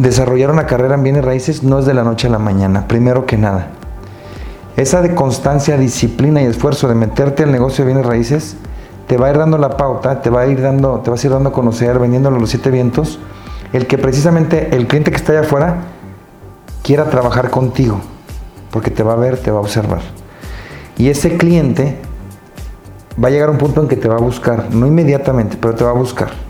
desarrollar una carrera en bienes raíces no es de la noche a la mañana, primero que nada. Esa de constancia, disciplina y esfuerzo de meterte al negocio de bienes raíces te va a ir dando la pauta, te va a ir dando, te vas a ir dando a conocer, vendiéndolo a los siete vientos, el que precisamente el cliente que está allá afuera quiera trabajar contigo, porque te va a ver, te va a observar. Y ese cliente va a llegar a un punto en que te va a buscar, no inmediatamente, pero te va a buscar.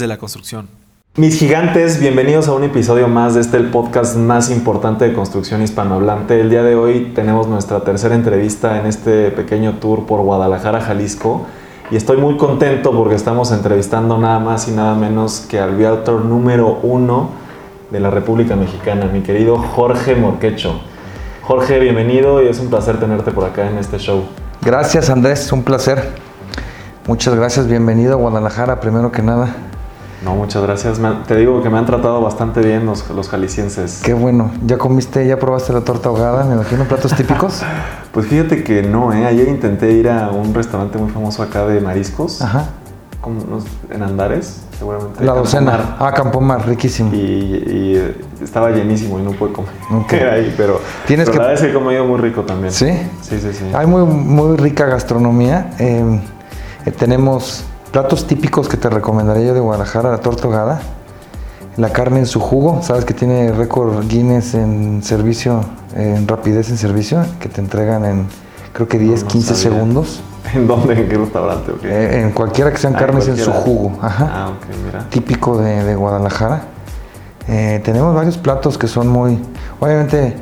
de la construcción. Mis gigantes, bienvenidos a un episodio más de este el podcast más importante de construcción hispanohablante. El día de hoy tenemos nuestra tercera entrevista en este pequeño tour por Guadalajara, Jalisco. Y estoy muy contento porque estamos entrevistando nada más y nada menos que al realtor número uno de la República Mexicana, mi querido Jorge Morquecho. Jorge, bienvenido y es un placer tenerte por acá en este show. Gracias Andrés, un placer. Muchas gracias, bienvenido a Guadalajara, primero que nada. No, muchas gracias. te digo que me han tratado bastante bien los, los jaliscienses. Qué bueno. ¿Ya comiste, ya probaste la torta ahogada? Me imagino platos típicos. pues fíjate que no, ¿eh? Ayer intenté ir a un restaurante muy famoso acá de mariscos. Ajá. en Andares, seguramente. La docena. Ah, Campomar, riquísimo. Y, estaba llenísimo y no pude comer okay. ahí, pero, Tienes que... la verdad es que he comido muy rico también. ¿Sí? Sí, sí, sí. Hay muy, muy rica gastronomía. Eh, eh, tenemos Platos típicos que te recomendaría yo de Guadalajara, la torta ahogada, la carne en su jugo, sabes que tiene récord Guinness en servicio, en rapidez en servicio, que te entregan en creo que 10, 15 segundos. ¿En dónde? ¿En qué restaurante? Eh, en cualquiera que sean ah, carnes en su jugo. Ajá. Ah, mira. Típico de, Guadalajara. Eh, tenemos varios platos que son muy. Obviamente,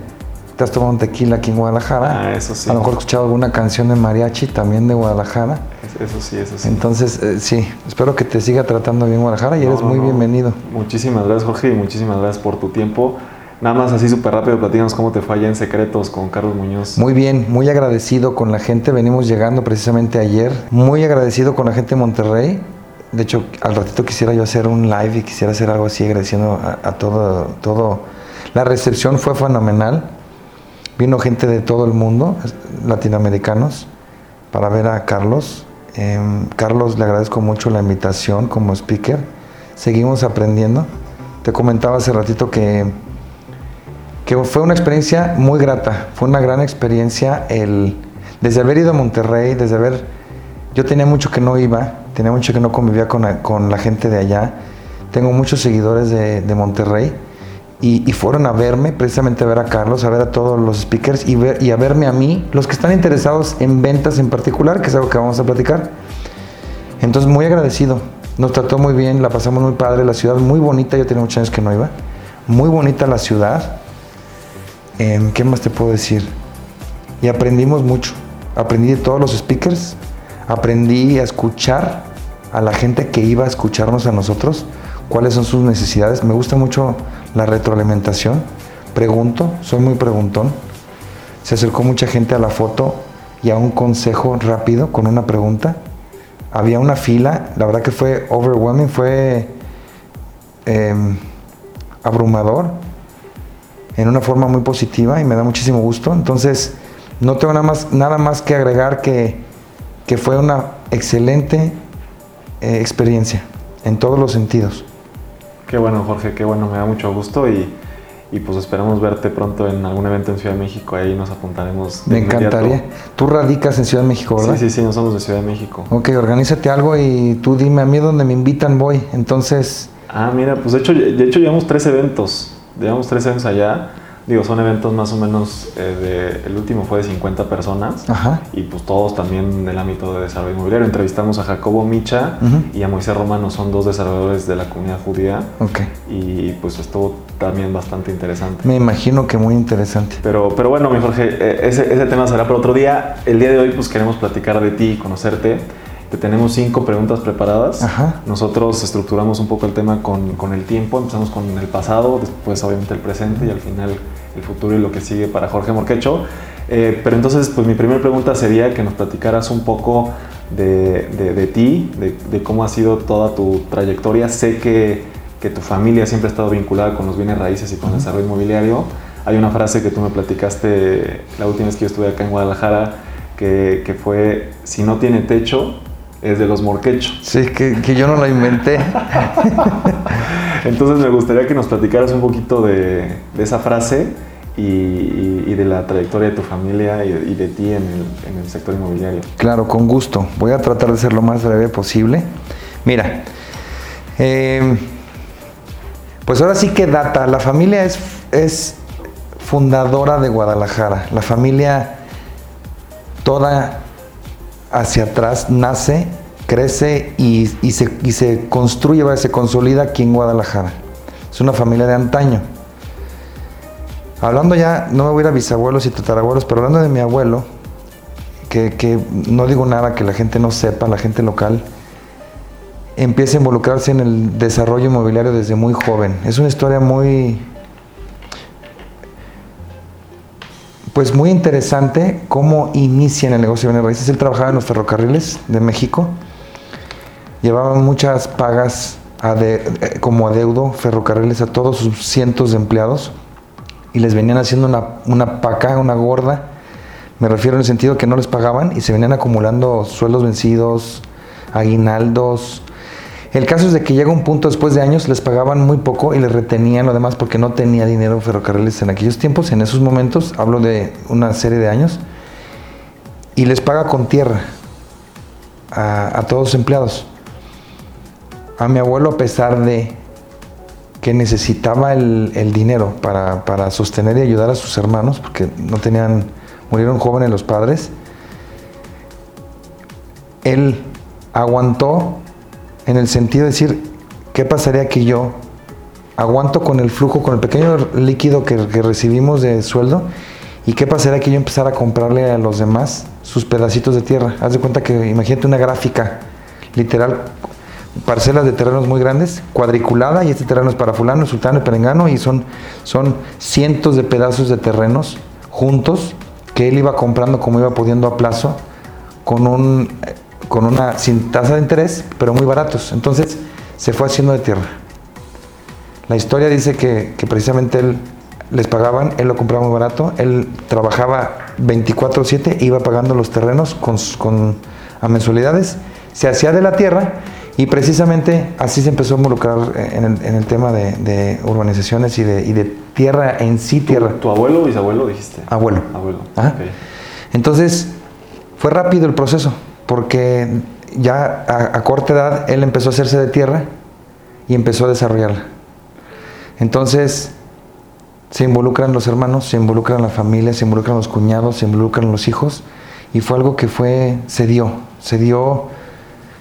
te has tomado un tequila aquí en Guadalajara. Ah, eso sí. A lo mejor has escuchado alguna canción de mariachi también de Guadalajara. Eso sí, eso sí. Entonces, eh, sí, espero que te siga tratando bien Guadalajara y eres muy bienvenido. Muchísimas gracias, Jorge, y muchísimas gracias por tu tiempo. Nada más así súper rápido, platícanos cómo te fue en Secretos con Carlos Muñoz. Muy bien, muy agradecido con la gente. Venimos llegando precisamente ayer. Muy agradecido con la gente de Monterrey. De hecho, al ratito quisiera yo hacer un live y quisiera hacer algo así agradeciendo a, todo, todo. La recepción fue fenomenal. Vino gente de todo el mundo, latinoamericanos, para ver a Carlos. Em, Carlos, le agradezco mucho la invitación como speaker. Seguimos aprendiendo. Te comentaba hace ratito que, que fue una experiencia muy grata, fue una gran experiencia el, desde haber ido a Monterrey, desde haber... Yo tenía mucho que no iba, tenía mucho que no convivía con, con la gente de allá. Tengo muchos seguidores de, de Monterrey y, fueron a verme, precisamente a ver a Carlos, a ver a todos los speakers y, a verme a mí, los que están interesados en ventas en particular, que es algo que vamos a platicar. Entonces, muy agradecido. Nos trató muy bien, la pasamos muy padre, la ciudad muy bonita, yo tenía muchos años que no iba. Muy bonita la ciudad. Em, ¿Qué más te puedo decir? Y aprendimos mucho. Aprendí de todos los speakers, aprendí a escuchar a la gente que iba a escucharnos a nosotros, cuáles son sus necesidades. Me gusta mucho la retroalimentación. Pregunto, soy muy preguntón. Se acercó mucha gente a la foto y a un consejo rápido con una pregunta. Había una fila, la verdad que fue overwhelming, fue em, abrumador en una forma muy positiva y me da muchísimo gusto. Entonces, no tengo nada más, nada más que agregar que, que fue una excelente eh, experiencia en todos los sentidos. Qué bueno, Jorge, qué bueno, me da mucho gusto y, pues esperamos verte pronto en algún evento en Ciudad de México, ahí nos apuntaremos. me encantaría. Tú radicas en Ciudad de México, ¿verdad? Sí, sí, sí, no somos de Ciudad de México. Ok, organízate algo y tú dime a mí donde me invitan voy, entonces... Ah, mira, pues de hecho, de hecho llevamos tres eventos, llevamos tres eventos allá Digo, son eventos más o menos, eh, de, el último fue de 50 personas y pues todos también del ámbito de desarrollo inmobiliario. Entrevistamos a Jacobo Micha y a Moisés Romano, son dos desarrolladores de la comunidad judía okay. y pues estuvo también bastante interesante. Me imagino que muy interesante. Pero, pero bueno, mi Jorge, eh, ese, ese tema será para otro día. El día de hoy pues queremos platicar de ti y conocerte. Te tenemos cinco preguntas preparadas. Nosotros estructuramos un poco el tema con, con, el tiempo. Empezamos con el pasado, después obviamente el presente y al final el futuro y lo que sigue para Jorge Morquecho. Eh, pero entonces, pues mi primera pregunta sería que nos platicaras un poco de, de, ti, de, de, cómo ha sido toda tu trayectoria. Sé que, que, tu familia siempre ha estado vinculada con los bienes raíces y con el desarrollo inmobiliario. Hay una frase que tú me platicaste la última vez que yo estuve acá en Guadalajara, que, que fue, si no tiene techo, es de los morquechos. Sí, que, que yo no la inventé. Entonces me gustaría que nos platicaras un poquito de, de esa frase y, de la trayectoria de tu familia y de, ti en el, sector inmobiliario. Claro, con gusto. Voy a tratar de ser lo más breve posible. Mira, eh, pues ahora sí que data. La familia es, es fundadora de Guadalajara. La familia toda hacia atrás nace, crece y, se, y se construye, se consolida aquí en Guadalajara. Es una familia de antaño. Hablando ya, no me voy a ir a bisabuelos y tatarabuelos, pero hablando de mi abuelo, que, no digo nada que la gente no sepa, la gente local, empieza a involucrarse en el desarrollo inmobiliario desde muy joven. Es una historia muy, pues muy interesante cómo inicia en el negocio de bienes raíces. Él trabajaba en los ferrocarriles de México, llevaban muchas pagas eh, como adeudo ferrocarriles a todos sus cientos de empleados y les venían haciendo una, una paca, una gorda. Me refiero en el sentido que no les pagaban y se venían acumulando sueldos vencidos, aguinaldos. El caso es de que llega un punto después de años, les pagaban muy poco y les retenían lo demás porque no tenía dinero ferrocarriles en aquellos tiempos, en esos momentos, hablo de una serie de años, y les paga con tierra a, a todos los empleados. A mi abuelo, a pesar de que necesitaba el, dinero para, sostener y ayudar a sus hermanos, porque no tenían, murieron jóvenes los padres, él aguantó en el sentido de decir, ¿qué pasaría que yo aguanto con el flujo, con el pequeño líquido que, que recibimos de sueldo? ¿Y qué pasaría que yo empezara a comprarle a los demás sus pedacitos de tierra? Haz de cuenta que imagínate una gráfica literal parcelas de terrenos muy grandes, cuadriculada, y este terreno es para fulano, sultano y perengano, y son, son cientos de pedazos de terrenos juntos que él iba comprando como iba pudiendo a plazo, con, un, con una, sin tasa de interés, pero muy baratos. Entonces se fue haciendo de tierra. La historia dice que, precisamente él les pagaban, él lo compraba muy barato, él trabajaba 24/7, iba pagando los terrenos con, con, a mensualidades, se hacía de la tierra y precisamente así se empezó a involucrar en el, tema de, urbanizaciones y de, tierra en sí, tierra. ¿Tu, abuelo o bisabuelo dijiste? Abuelo. Abuelo. Entonces, fue rápido el proceso, porque ya a, corta edad él empezó a hacerse de tierra y empezó a desarrollarla. Entonces, se involucran los hermanos, se involucran la familia, se involucran los cuñados, se involucran los hijos, y fue algo que fue, se dio, se dio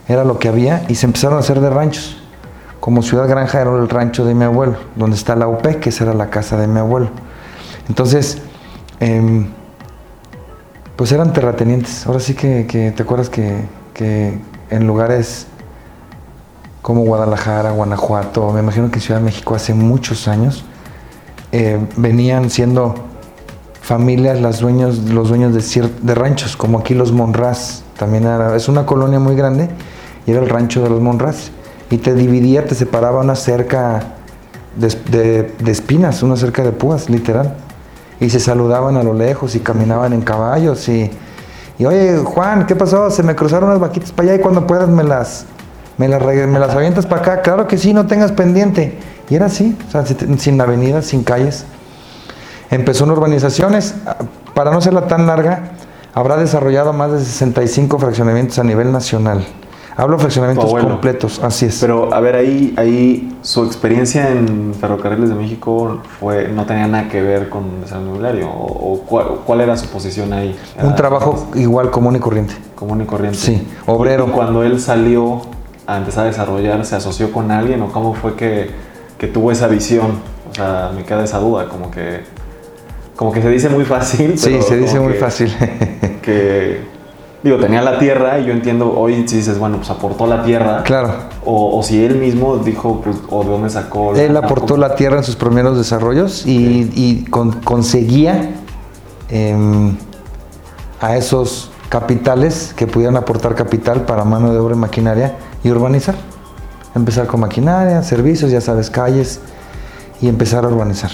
era lo que había y se empezaron a hacer de ranchos. Como Ciudad Granja era el rancho de mi abuelo, donde está la UP, que esa era la casa de mi abuelo. Entonces, em, pues eran terratenientes. Ahora sí que, te acuerdas que, en lugares como Guadalajara, Guanajuato, me imagino que Ciudad de México hace muchos años, eh, venían siendo familias las dueños, los dueños de, de ranchos, como aquí los Monraz, también era, es una colonia muy grande y era el rancho de los Monraz. Y te dividía, te separaba una cerca de, espinas, una cerca de púas, literal. Y se saludaban a lo lejos y caminaban en caballos. Y, y oye, Juan, ¿qué pasó? Se me cruzaron unas vaquitas para allá y cuando puedas me las, me las, me las avientas para acá. Claro que sí, no tengas pendiente. Y era así, o sea, sin avenidas, sin calles. Empezó en urbanizaciones, para no serla tan larga, habrá desarrollado más de 65 fraccionamientos a nivel nacional. Hablo fraccionamientos completos, así es. Pero a ver, ahí, ahí su experiencia en Ferrocarriles de México fue, no tenía nada que ver con el inmobiliario. ¿O, cuál, era su posición ahí? Un trabajo igual común y corriente. Común y corriente. Sí, obrero. Y cuando él salió a empezar a desarrollar, ¿se asoció con alguien o cómo fue que, que tuvo esa visión? O sea, me queda esa duda, como que como que se dice muy fácil. sí, se dice muy fácil. que digo, tenía la tierra y yo entiendo, hoy si dices, bueno, pues aportó la tierra. Claro. O, si él mismo dijo, pues, o de dónde sacó. Él aportó la tierra en sus primeros desarrollos y, conseguía em, a esos capitales que pudieran aportar capital para mano de obra y maquinaria y urbanizar. Empezar con maquinaria, servicios, ya sabes, calles y empezar a urbanizar.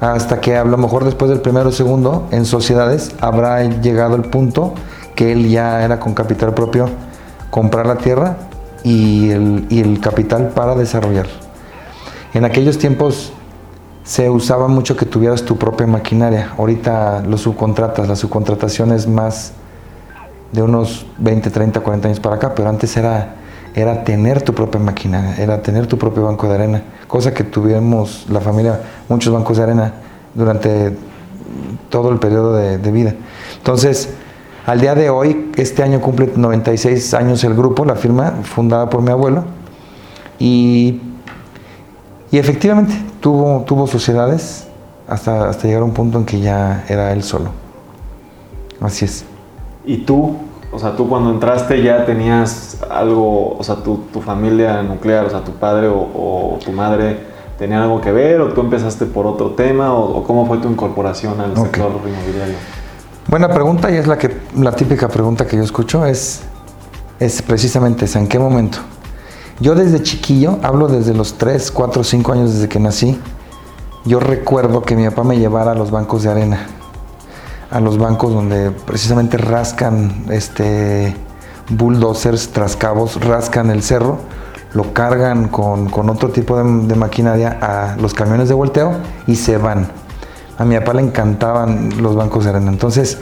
Hasta que a lo mejor después del primero o segundo, en sociedades, habrá llegado el punto que él ya era con capital propio comprar la tierra y el, y el capital para desarrollar. En aquellos tiempos se usaba mucho que tuvieras tu propia maquinaria. Ahorita los subcontratas, la subcontratación es más de unos 20, 30, 40 años para acá, pero antes era, era tener tu propia maquinaria, era tener tu propio banco de arena, cosa que tuvimos la familia, muchos bancos de arena durante todo el periodo de, vida. Entonces, al día de hoy, este año cumple 96 años el grupo, la firma, fundada por mi abuelo, y, y efectivamente tuvo, tuvo sociedades hasta, hasta llegar a un punto en que ya era él solo. Así es. ¿Y tú? O sea, tú cuando entraste ya tenías algo, o sea, tu, familia nuclear, o sea, tu padre o, tu madre tenían algo que ver o tú empezaste por otro tema o, cómo fue tu incorporación al sector inmobiliario? Buena pregunta y es la que la típica pregunta que yo escucho es es precisamente ¿en qué momento? Yo desde chiquillo, hablo desde los 3, 4, 5 años desde que nací, yo recuerdo que mi papá me llevara a los bancos de arena a los bancos donde precisamente rascan este bulldozers, trascabos, rascan el cerro, lo cargan con, otro tipo de, maquinaria a los camiones de volteo y se van. A mi papá le encantaban los bancos de arena. Entonces,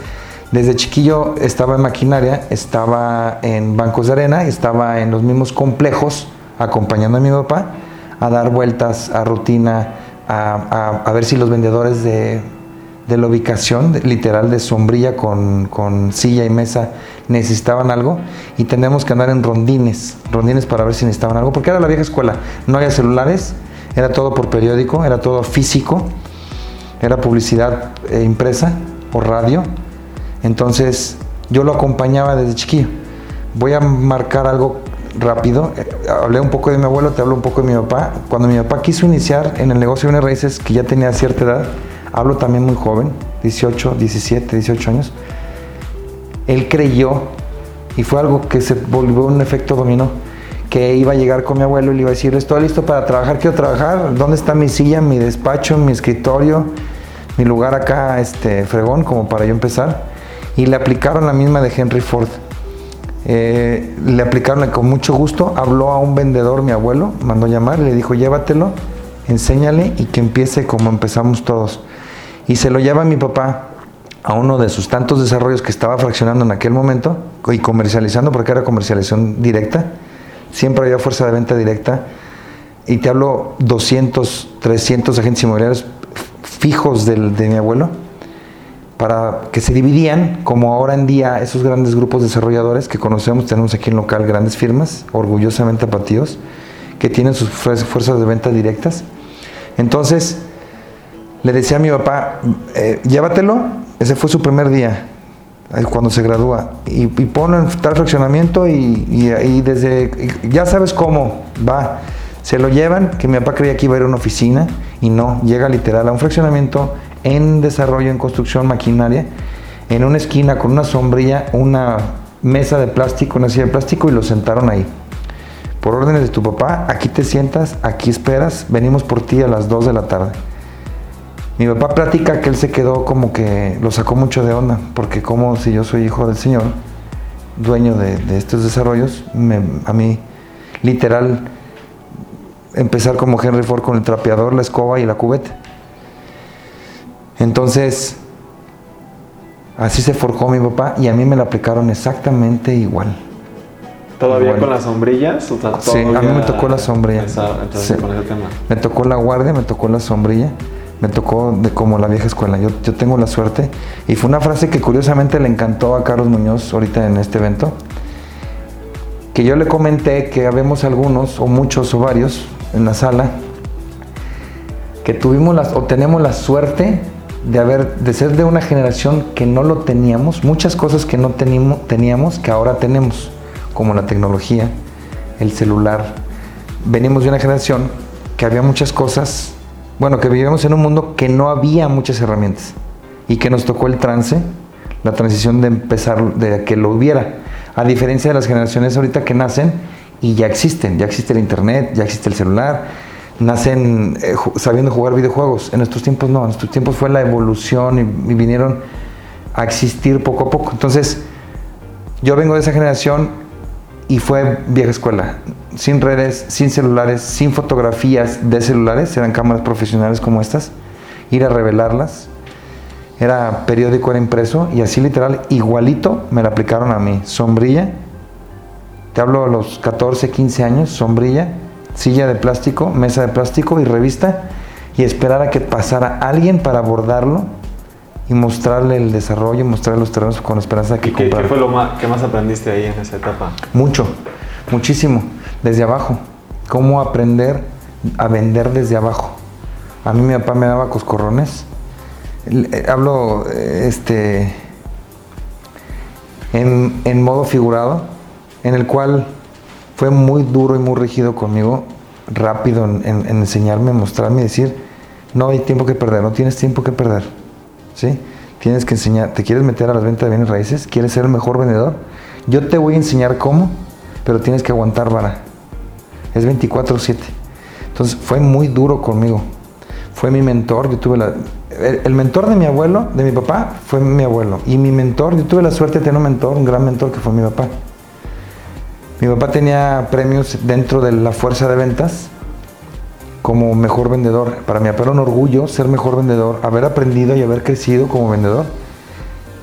desde chiquillo estaba en maquinaria, estaba en bancos de arena, estaba en los mismos complejos acompañando a mi papá a dar vueltas a rutina, a ver si los vendedores de la ubicación literal de sombrilla con, silla y mesa necesitaban algo. Y tenemos que andar en rondines, rondines para ver si necesitaban algo, porque era la vieja escuela, no había celulares, era todo por periódico, era todo físico, era publicidad eh, impresa o radio, entonces yo lo acompañaba desde chiquillo. Voy a marcar algo rápido, eh, hablé un poco de mi abuelo, te hablo un poco de mi papá. Cuando mi papá quiso iniciar en el negocio de unas raíces, que ya tenía cierta edad, hablo también muy joven, 18, 17, 18 años, él creyó, y fue algo que se volvió un efecto dominó, que iba a llegar con mi abuelo y le iba a decir, estoy listo para trabajar, quiero trabajar, ¿dónde está mi silla, mi despacho, mi escritorio, mi lugar acá, este, fregón, como para yo empezar? Y le aplicaron la misma de Henry Ford. Eh, le aplicaron con mucho gusto, habló a un vendedor, mi abuelo, mandó llamar, le dijo, llévatelo, enséñale y que empiece como empezamos todos y se lo lleva mi papá a uno de sus tantos desarrollos que estaba fraccionando en aquel momento y comercializando, porque era comercialización directa, siempre había fuerza de venta directa, y te hablo 200, 300 agentes inmobiliarios fijos del, de mi abuelo, para que se dividían, como ahora en día esos grandes grupos desarrolladores que conocemos, tenemos aquí en local grandes firmas, orgullosamente apatidos, que tienen sus fuerzas de venta directas. Entonces, le decía a mi papá, eh, llévatelo, ese fue su primer día, cuando se gradúa, y, y ponlo en tal fraccionamiento y, desde, ya sabes cómo, va, se lo llevan, que mi papá creía que iba a ir a una oficina, y no, llega literal a un fraccionamiento en desarrollo, en construcción, maquinaria, en una esquina con una sombrilla, una mesa de plástico, una silla de plástico, y lo sentaron ahí. Por órdenes de tu papá, aquí te sientas, aquí esperas, venimos por ti a las 2 de la tarde. Mi papá platica que él se quedó como que lo sacó mucho de onda, porque como si yo soy hijo del Señor, dueño de, estos desarrollos, a mí literal empezar como Henry Ford con el trapeador, la escoba y la cubeta. Entonces, así se forjó mi papá y a mí me la aplicaron exactamente igual. ¿Todavía con las sombrillas? sí, a mí me tocó la sombrilla. Me tocó la guardia, me tocó la sombrilla me tocó de como la vieja escuela. Yo, yo tengo la suerte. Y fue una frase que curiosamente le encantó a Carlos Muñoz ahorita en este evento. Que yo le comenté que habemos algunos, o muchos, o varios, en la sala, que tuvimos las, o tenemos la suerte de haber, de ser de una generación que no lo teníamos, muchas cosas que no teníamos, teníamos que ahora tenemos, como la tecnología, el celular. Venimos de una generación que había muchas cosas, bueno, que vivíamos en un mundo que no había muchas herramientas y que nos tocó el trance, la transición de empezar, de que lo hubiera, a diferencia de las generaciones ahorita que nacen y ya existen, ya existe el internet, ya existe el celular, nacen eh, sabiendo jugar videojuegos. En estos tiempos no, en estos tiempos fue la evolución y, vinieron a existir poco a poco. Entonces, yo vengo de esa generación y fue vieja escuela, sin redes, sin celulares, sin fotografías de celulares, eran cámaras profesionales como estas, ir a revelarlas. Era periódico, era impreso y así literal, igualito me la aplicaron a mí. Sombrilla, te hablo a los 14, 15 años, sombrilla, silla de plástico, mesa de plástico y revista y esperar a que pasara alguien para abordarlo y mostrarle el desarrollo, mostrarle los terrenos con esperanza de que ¿Y qué, fue lo más, que más aprendiste ahí en esa etapa? Mucho, muchísimo, desde abajo. Cómo aprender a vender desde abajo. A mí mi papá me daba coscorrones. Eh, hablo este, en, en modo figurado, en el cual fue muy duro y muy rígido conmigo, rápido en, enseñarme, mostrarme y decir, no hay tiempo que perder, no tienes tiempo que perder. ¿Sí? Tienes que enseñar, ¿te quieres meter a las ventas de bienes raíces? ¿Quieres ser el mejor vendedor? Yo te voy a enseñar cómo, pero tienes que aguantar vara. Es 24/7. Entonces fue muy duro conmigo. Fue mi mentor, yo tuve la... El, mentor de mi abuelo, de mi papá, fue mi abuelo. Y mi mentor, yo tuve la suerte de tener un mentor, un gran mentor que fue mi papá. Mi papá tenía premios dentro de la fuerza de ventas como mejor vendedor. Para mi papá era un orgullo ser mejor vendedor, haber aprendido y haber crecido como vendedor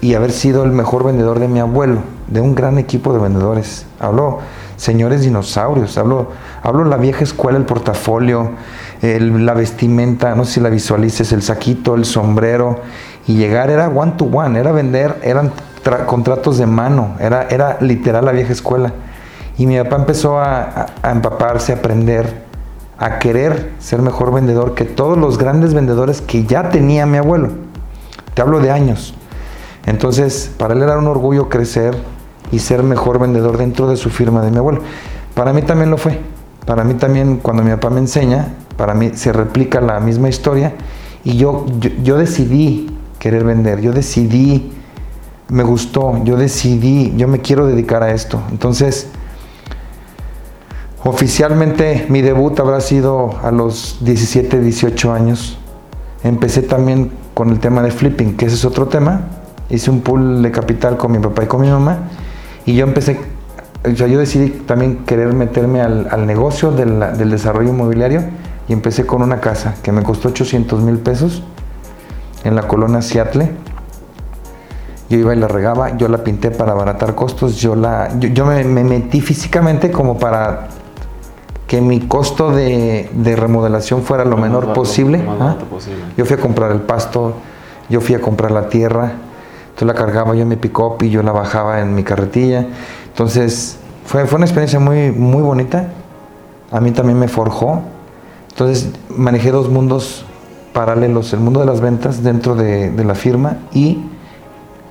y haber sido el mejor vendedor de mi abuelo, de un gran equipo de vendedores. Hablo señores dinosaurios, hablo, hablo la vieja escuela, el portafolio, la vestimenta, no sé si la visualices, el saquito, el sombrero, y llegar era one to one, era vender, eran contratos de mano, era, era literal la vieja escuela. Y mi papá empezó a, empaparse, a aprender, a querer ser mejor vendedor que todos los grandes vendedores que ya tenía mi abuelo. Te hablo de años. Entonces, para él era un orgullo crecer y ser mejor vendedor dentro de su firma de mi abuelo. Para mí también lo fue. Para mí también, cuando mi papá me enseña, para mí se replica la misma historia y yo, yo, yo decidí querer vender, yo decidí, me gustó, yo decidí, yo me quiero dedicar a esto. Entonces, Oficialmente mi debut habrá sido a los 17, 18 años. Empecé también con el tema de flipping, que ese es otro tema. Hice un pool de capital con mi papá y con mi mamá. Y yo empecé, o sea, yo decidí también querer meterme al, negocio del desarrollo inmobiliario y empecé con una casa que me costó 800 mil pesos en la colonia Seattle. Yo iba y la regaba, yo la pinté para abaratar costos, yo, la, yo, me, me metí físicamente como para que mi costo de, remodelación fuera lo, menor posible. ¿ah? posible. Yo fui a comprar el pasto, yo fui a comprar la tierra, tú la cargaba yo en mi pick-up y yo la bajaba en mi carretilla. Entonces, fue, fue una experiencia muy, muy bonita. A mí también me forjó. Entonces, manejé dos mundos paralelos, el mundo de las ventas dentro de, de la firma y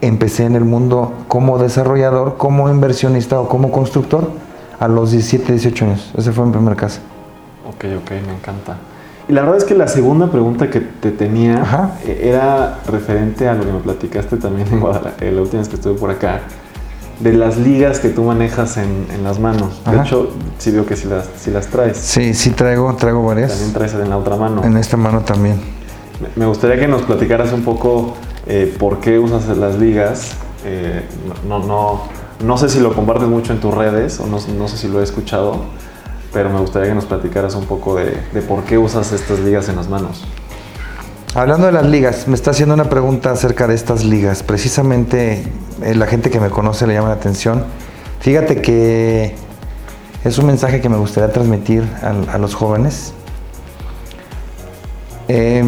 empecé en el mundo como desarrollador, como inversionista o como constructor a los 17, 18 años. Ese fue mi primer casa. Ok, ok, me encanta. Y la verdad es que la segunda pregunta que te tenía eh, era referente a lo que me platicaste también en Guadalajara, eh, la última vez que estuve por acá, de las ligas que tú manejas en, las manos. De hecho, sí veo que si las, si las traes. Sí, sí traigo, traigo varias. También traes en la otra mano. En esta mano también. Me gustaría que nos platicaras un poco eh, por qué usas las ligas. no, no no sé si lo compartes mucho en tus redes o no, sé si lo he escuchado, pero me gustaría que nos platicaras un poco de, por qué usas estas ligas en las manos. Hablando de las ligas, me está haciendo una pregunta acerca de estas ligas. Precisamente eh, la gente que me conoce le llama la atención. Fíjate que es un mensaje que me gustaría transmitir a, los jóvenes. Eh,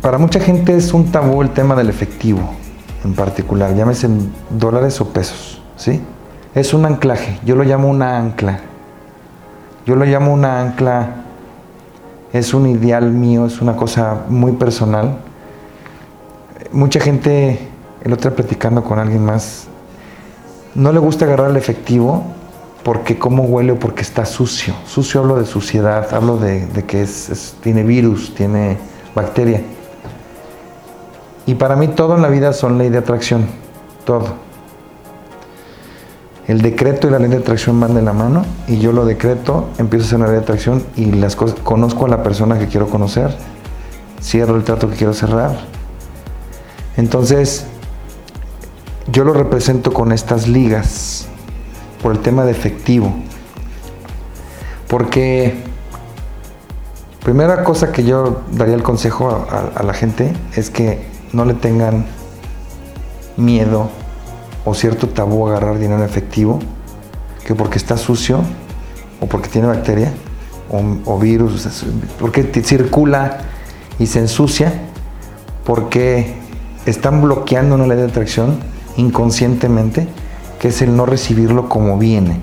para mucha gente es un tabú el tema del efectivo en particular, llámese dólares o pesos, ¿sí? Es un anclaje, yo lo llamo una ancla. Yo lo llamo una ancla es un ideal mío, es una cosa muy personal. Mucha gente, el otro platicando con alguien más, no le gusta agarrar el efectivo porque cómo huele o porque está sucio. Sucio hablo de suciedad, hablo de, que es, tiene virus, tiene bacteria. Y para mí todo en la vida son ley de atracción, todo. El decreto y la ley de atracción van de la mano y yo lo decreto, empiezo a hacer una ley de atracción y las cosas, conozco a la persona que quiero conocer, cierro el trato que quiero cerrar. Entonces, yo lo represento con estas ligas por el tema de efectivo. Porque primera cosa que yo daría el consejo a, la gente es que no le tengan miedo o cierto tabú agarrar dinero en efectivo, que porque está sucio o porque tiene bacteria o, virus, porque circula y se ensucia, porque están bloqueando una ley de atracción inconscientemente que es el no recibirlo como viene,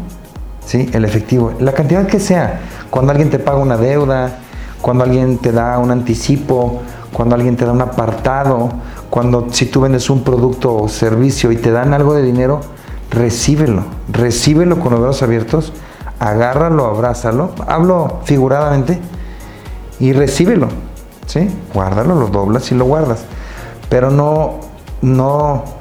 ¿sí? El efectivo, la cantidad que sea, cuando alguien te paga una deuda, cuando alguien te da un anticipo, cuando alguien te da un apartado, cuando si tú vendes un producto o servicio y te dan algo de dinero, recíbelo, recíbelo con los brazos abiertos, agárralo, abrázalo, hablo figuradamente y recíbelo, ¿sí? Guárdalo, lo doblas y lo guardas, pero no, no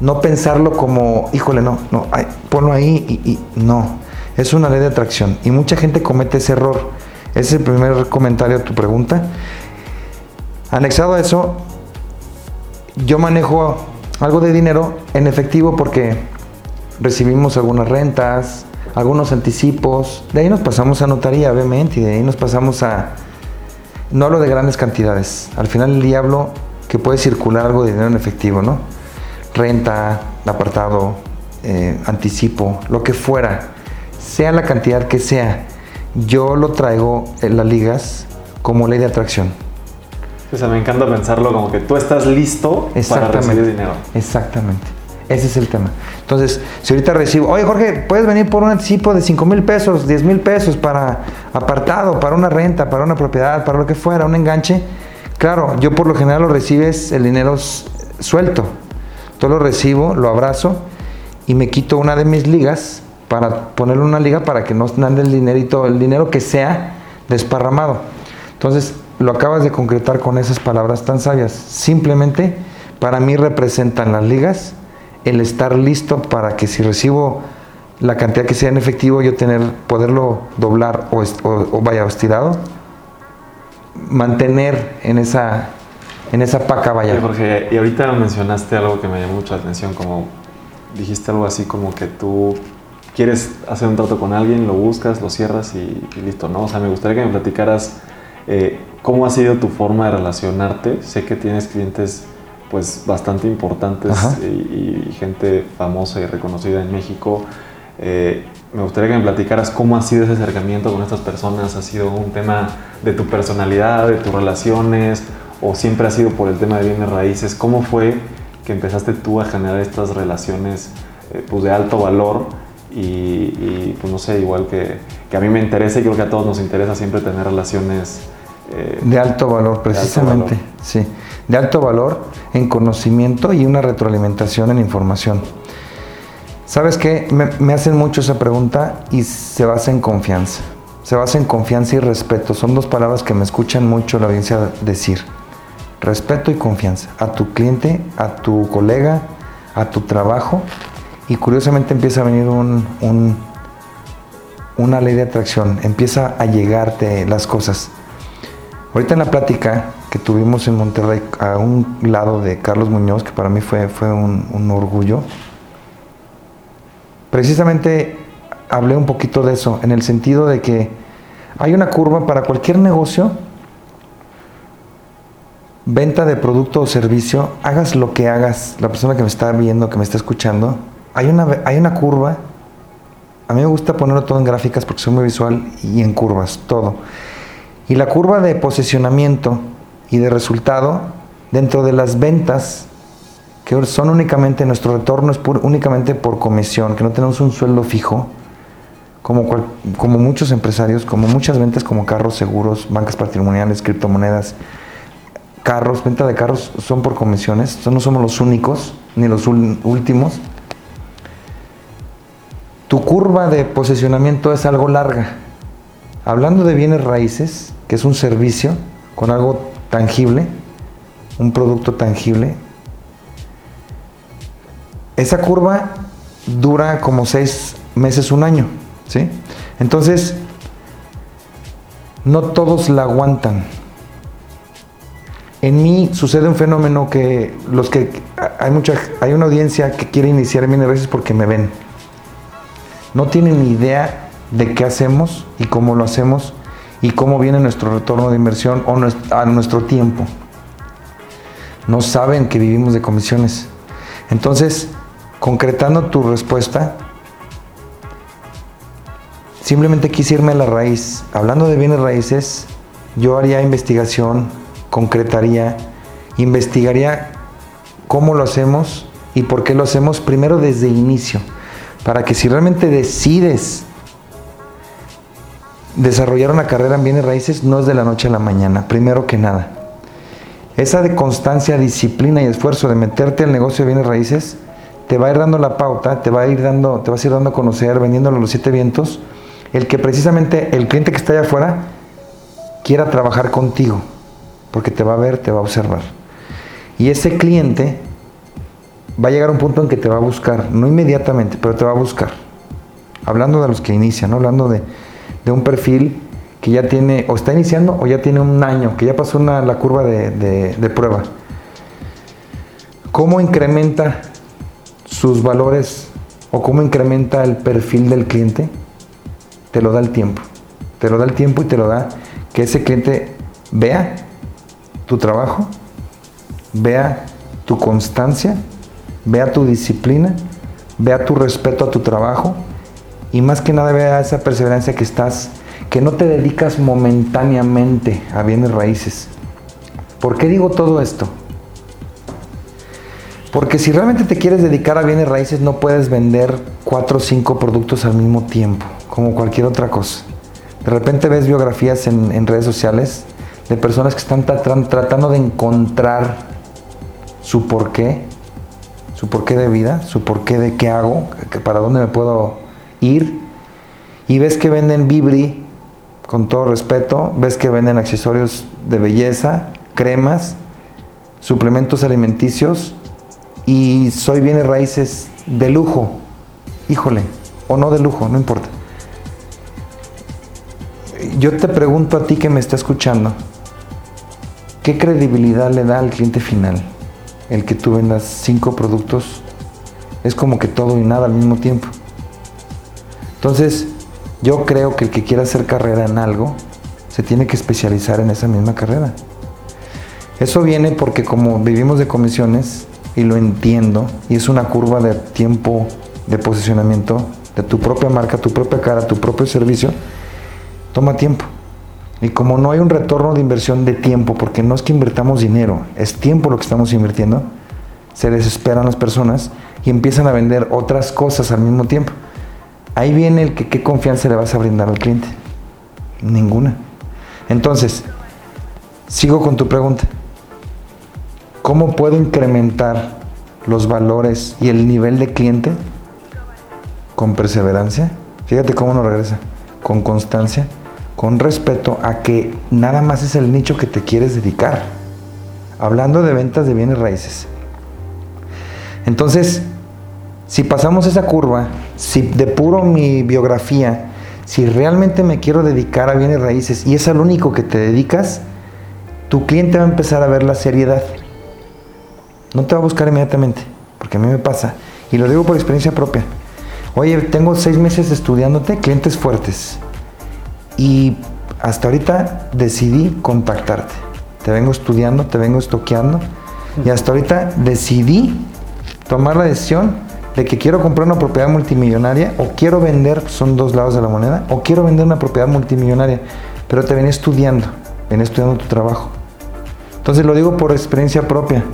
no pensarlo como, híjole, no, no, ponlo ahí y, no. Es una ley de atracción y mucha gente comete ese error. Ese es el primer comentario a tu pregunta. Anexado a eso, yo manejo algo de dinero en efectivo porque recibimos algunas rentas, algunos anticipos, de ahí nos pasamos a notaría, obviamente, y de ahí nos pasamos a... No hablo de grandes cantidades, al final el diablo que puede circular algo de dinero en efectivo, ¿no? renta, apartado, eh, anticipo, lo que fuera, sea la cantidad que sea, yo lo traigo en las ligas como ley de atracción. O sea, me encanta pensarlo como que tú estás listo para recibir dinero. Exactamente. Ese es el tema. Entonces, si ahorita recibo, oye Jorge, puedes venir por un anticipo de 5 mil pesos, 10 mil pesos para apartado, para una renta, para una propiedad, para lo que fuera, un enganche. Claro, yo por lo general lo recibes el dinero suelto. Yo lo recibo, lo abrazo y me quito una de mis ligas para ponerle una liga para que no ande el dinerito, el dinero que sea desparramado. Entonces, lo acabas de concretar con esas palabras tan sabias. Simplemente, para mí representan las ligas el estar listo para que si recibo la cantidad que sea en efectivo, yo tener, poderlo doblar o, vaya estirado, mantener en esa en esa paca vaya. Jorge, y ahorita mencionaste algo que me llamó mucha atención, como dijiste algo así como que tú quieres hacer un trato con alguien, lo buscas, lo cierras y, listo, ¿no? O sea, me gustaría que me platicaras eh, cómo ha sido tu forma de relacionarte. Sé que tienes clientes pues bastante importantes y, gente famosa y reconocida en México. Eh, me gustaría que me platicaras cómo ha sido ese acercamiento con estas personas. ¿Ha sido un tema de tu personalidad, de tus relaciones? o siempre ha sido por el tema de bienes raíces? ¿Cómo fue que empezaste tú a generar estas relaciones eh, pues de alto valor? Y, pues no sé, igual que, que, a mí me interesa y creo que a todos nos interesa siempre tener relaciones... Eh, de alto valor, precisamente, sí. De alto valor en conocimiento y una retroalimentación en información. ¿Sabes qué? Me, me hacen mucho esa pregunta y se basa en confianza. Se basa en confianza y respeto. Son dos palabras que me escuchan mucho la audiencia decir respeto y confianza a tu cliente, a tu colega, a tu trabajo y curiosamente empieza a venir un, una ley de atracción, empieza a llegarte las cosas. Ahorita en la plática que tuvimos en Monterrey a un lado de Carlos Muñoz, que para mí fue, fue un, orgullo, precisamente hablé un poquito de eso, en el sentido de que hay una curva para cualquier negocio, venta de producto o servicio, hagas lo que hagas, la persona que me está viendo, que me está escuchando, hay una, hay una curva. A mí me gusta ponerlo todo en gráficas porque soy muy visual y en curvas, todo. Y la curva de posicionamiento y de resultado dentro de las ventas, que son únicamente, nuestro retorno es únicamente por comisión, que no tenemos un sueldo fijo, como, como muchos empresarios, como muchas ventas como carros, seguros, bancas patrimoniales, criptomonedas, carros, venta de carros son por comisiones, no somos los únicos ni los últimos. Tu curva de posicionamiento es algo larga. Hablando de bienes raíces, que es un servicio con algo tangible, un producto tangible, esa curva dura como seis meses, un año. ¿sí? Entonces, no todos la aguantan. En mí sucede un fenómeno que los que hay mucha hay una audiencia que quiere iniciar en bienes raíces porque me ven. No tienen ni idea de qué hacemos y cómo lo hacemos y cómo viene nuestro retorno de inversión o a nuestro tiempo. No saben que vivimos de comisiones. Entonces, concretando tu respuesta, simplemente quise irme a la raíz. Hablando de bienes raíces, yo haría investigación, concretaría, investigaría cómo lo hacemos y por qué lo hacemos primero desde inicio, para que si realmente decides desarrollar una carrera en bienes raíces, no es de la noche a la mañana, primero que nada. Esa de constancia, disciplina y esfuerzo de meterte al negocio de bienes raíces te va a ir dando la pauta, te va a ir dando, te vas a ir dando a conocer, vendiéndolo los siete vientos, el que precisamente el cliente que está allá afuera quiera trabajar contigo, porque te va a ver, te va a observar. Y ese cliente va a llegar a un punto en que te va a buscar, no inmediatamente, pero te va a buscar. Hablando de los que inician, ¿no? hablando de, un perfil que ya tiene, o está iniciando, o ya tiene un año, que ya pasó la curva de, de prueba. ¿Cómo incrementa sus valores o cómo incrementa el perfil del cliente? Te lo da el tiempo. Te lo da el tiempo y te lo da que ese cliente vea tu trabajo, vea tu constancia, vea tu disciplina, vea tu respeto a tu trabajo y más que nada vea esa perseverancia que estás, que no te dedicas momentáneamente a bienes raíces. ¿Por qué digo todo esto? Porque si realmente te quieres dedicar a bienes raíces no puedes vender cuatro o cinco productos al mismo tiempo, como cualquier otra cosa. De repente ves biografías en, redes sociales de personas que están tratando de encontrar su porqué, su porqué de vida, su porqué de qué hago, para dónde me puedo ir. Y ves que venden Vibri, con todo respeto, ves que venden accesorios de belleza, cremas, suplementos alimenticios y soy bienes raíces de lujo. Híjole, o no de lujo, no importa. Yo te pregunto a ti que me está escuchando, ¿qué credibilidad le da al cliente final? El que tú vendas cinco productos es como que todo y nada al mismo tiempo. Entonces, yo creo que el que quiera hacer carrera en algo, se tiene que especializar en esa misma carrera. Eso viene porque como vivimos de comisiones y lo entiendo, y es una curva de tiempo de posicionamiento de tu propia marca, tu propia cara, tu propio servicio, toma tiempo. Y como no hay un retorno de inversión de tiempo, porque no es que invertamos dinero, es tiempo lo que estamos invirtiendo, se desesperan las personas y empiezan a vender otras cosas al mismo tiempo. Ahí viene el que qué confianza le vas a brindar al cliente. Ninguna. Entonces, sigo con tu pregunta. ¿Cómo puedo incrementar los valores y el nivel de cliente? Con perseverancia. Fíjate cómo nos regresa. Con constancia, con respeto a que nada más es el nicho que te quieres dedicar. Hablando de ventas de bienes raíces. Entonces, si pasamos esa curva, si depuro mi biografía, si realmente me quiero dedicar a bienes raíces y es al único que te dedicas, tu cliente va a empezar a ver la seriedad. No te va a buscar inmediatamente, porque a mí me pasa. Y lo digo por experiencia propia. Oye, tengo seis meses estudiándote, clientes fuertes. Y hasta ahorita decidí contactarte. Te vengo estudiando, te vengo estoqueando. Y hasta ahorita decidí tomar la decisión de que quiero comprar una propiedad multimillonaria o quiero vender, son dos lados de la moneda, o quiero vender una propiedad multimillonaria. Pero te venía estudiando, venía estudiando tu trabajo. Entonces lo digo por experiencia propia.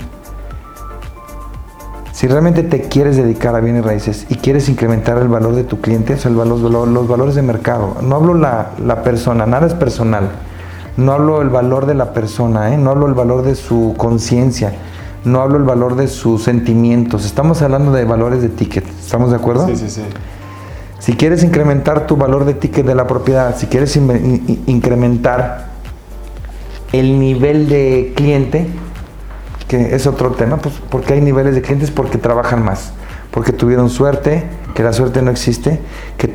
Si realmente te quieres dedicar a bienes raíces y quieres incrementar el valor de tu cliente, o el valor, los valores de mercado, no hablo la, la persona, nada es personal, no hablo el valor de la persona, ¿eh? no hablo el valor de su conciencia, no hablo el valor de sus sentimientos, estamos hablando de valores de ticket, ¿estamos de acuerdo? Sí, sí, sí. Si quieres incrementar tu valor de ticket de la propiedad, si quieres incrementar el nivel de cliente, que es otro tema, pues porque hay niveles de clientes porque trabajan más, porque tuvieron suerte, que la suerte no existe, que,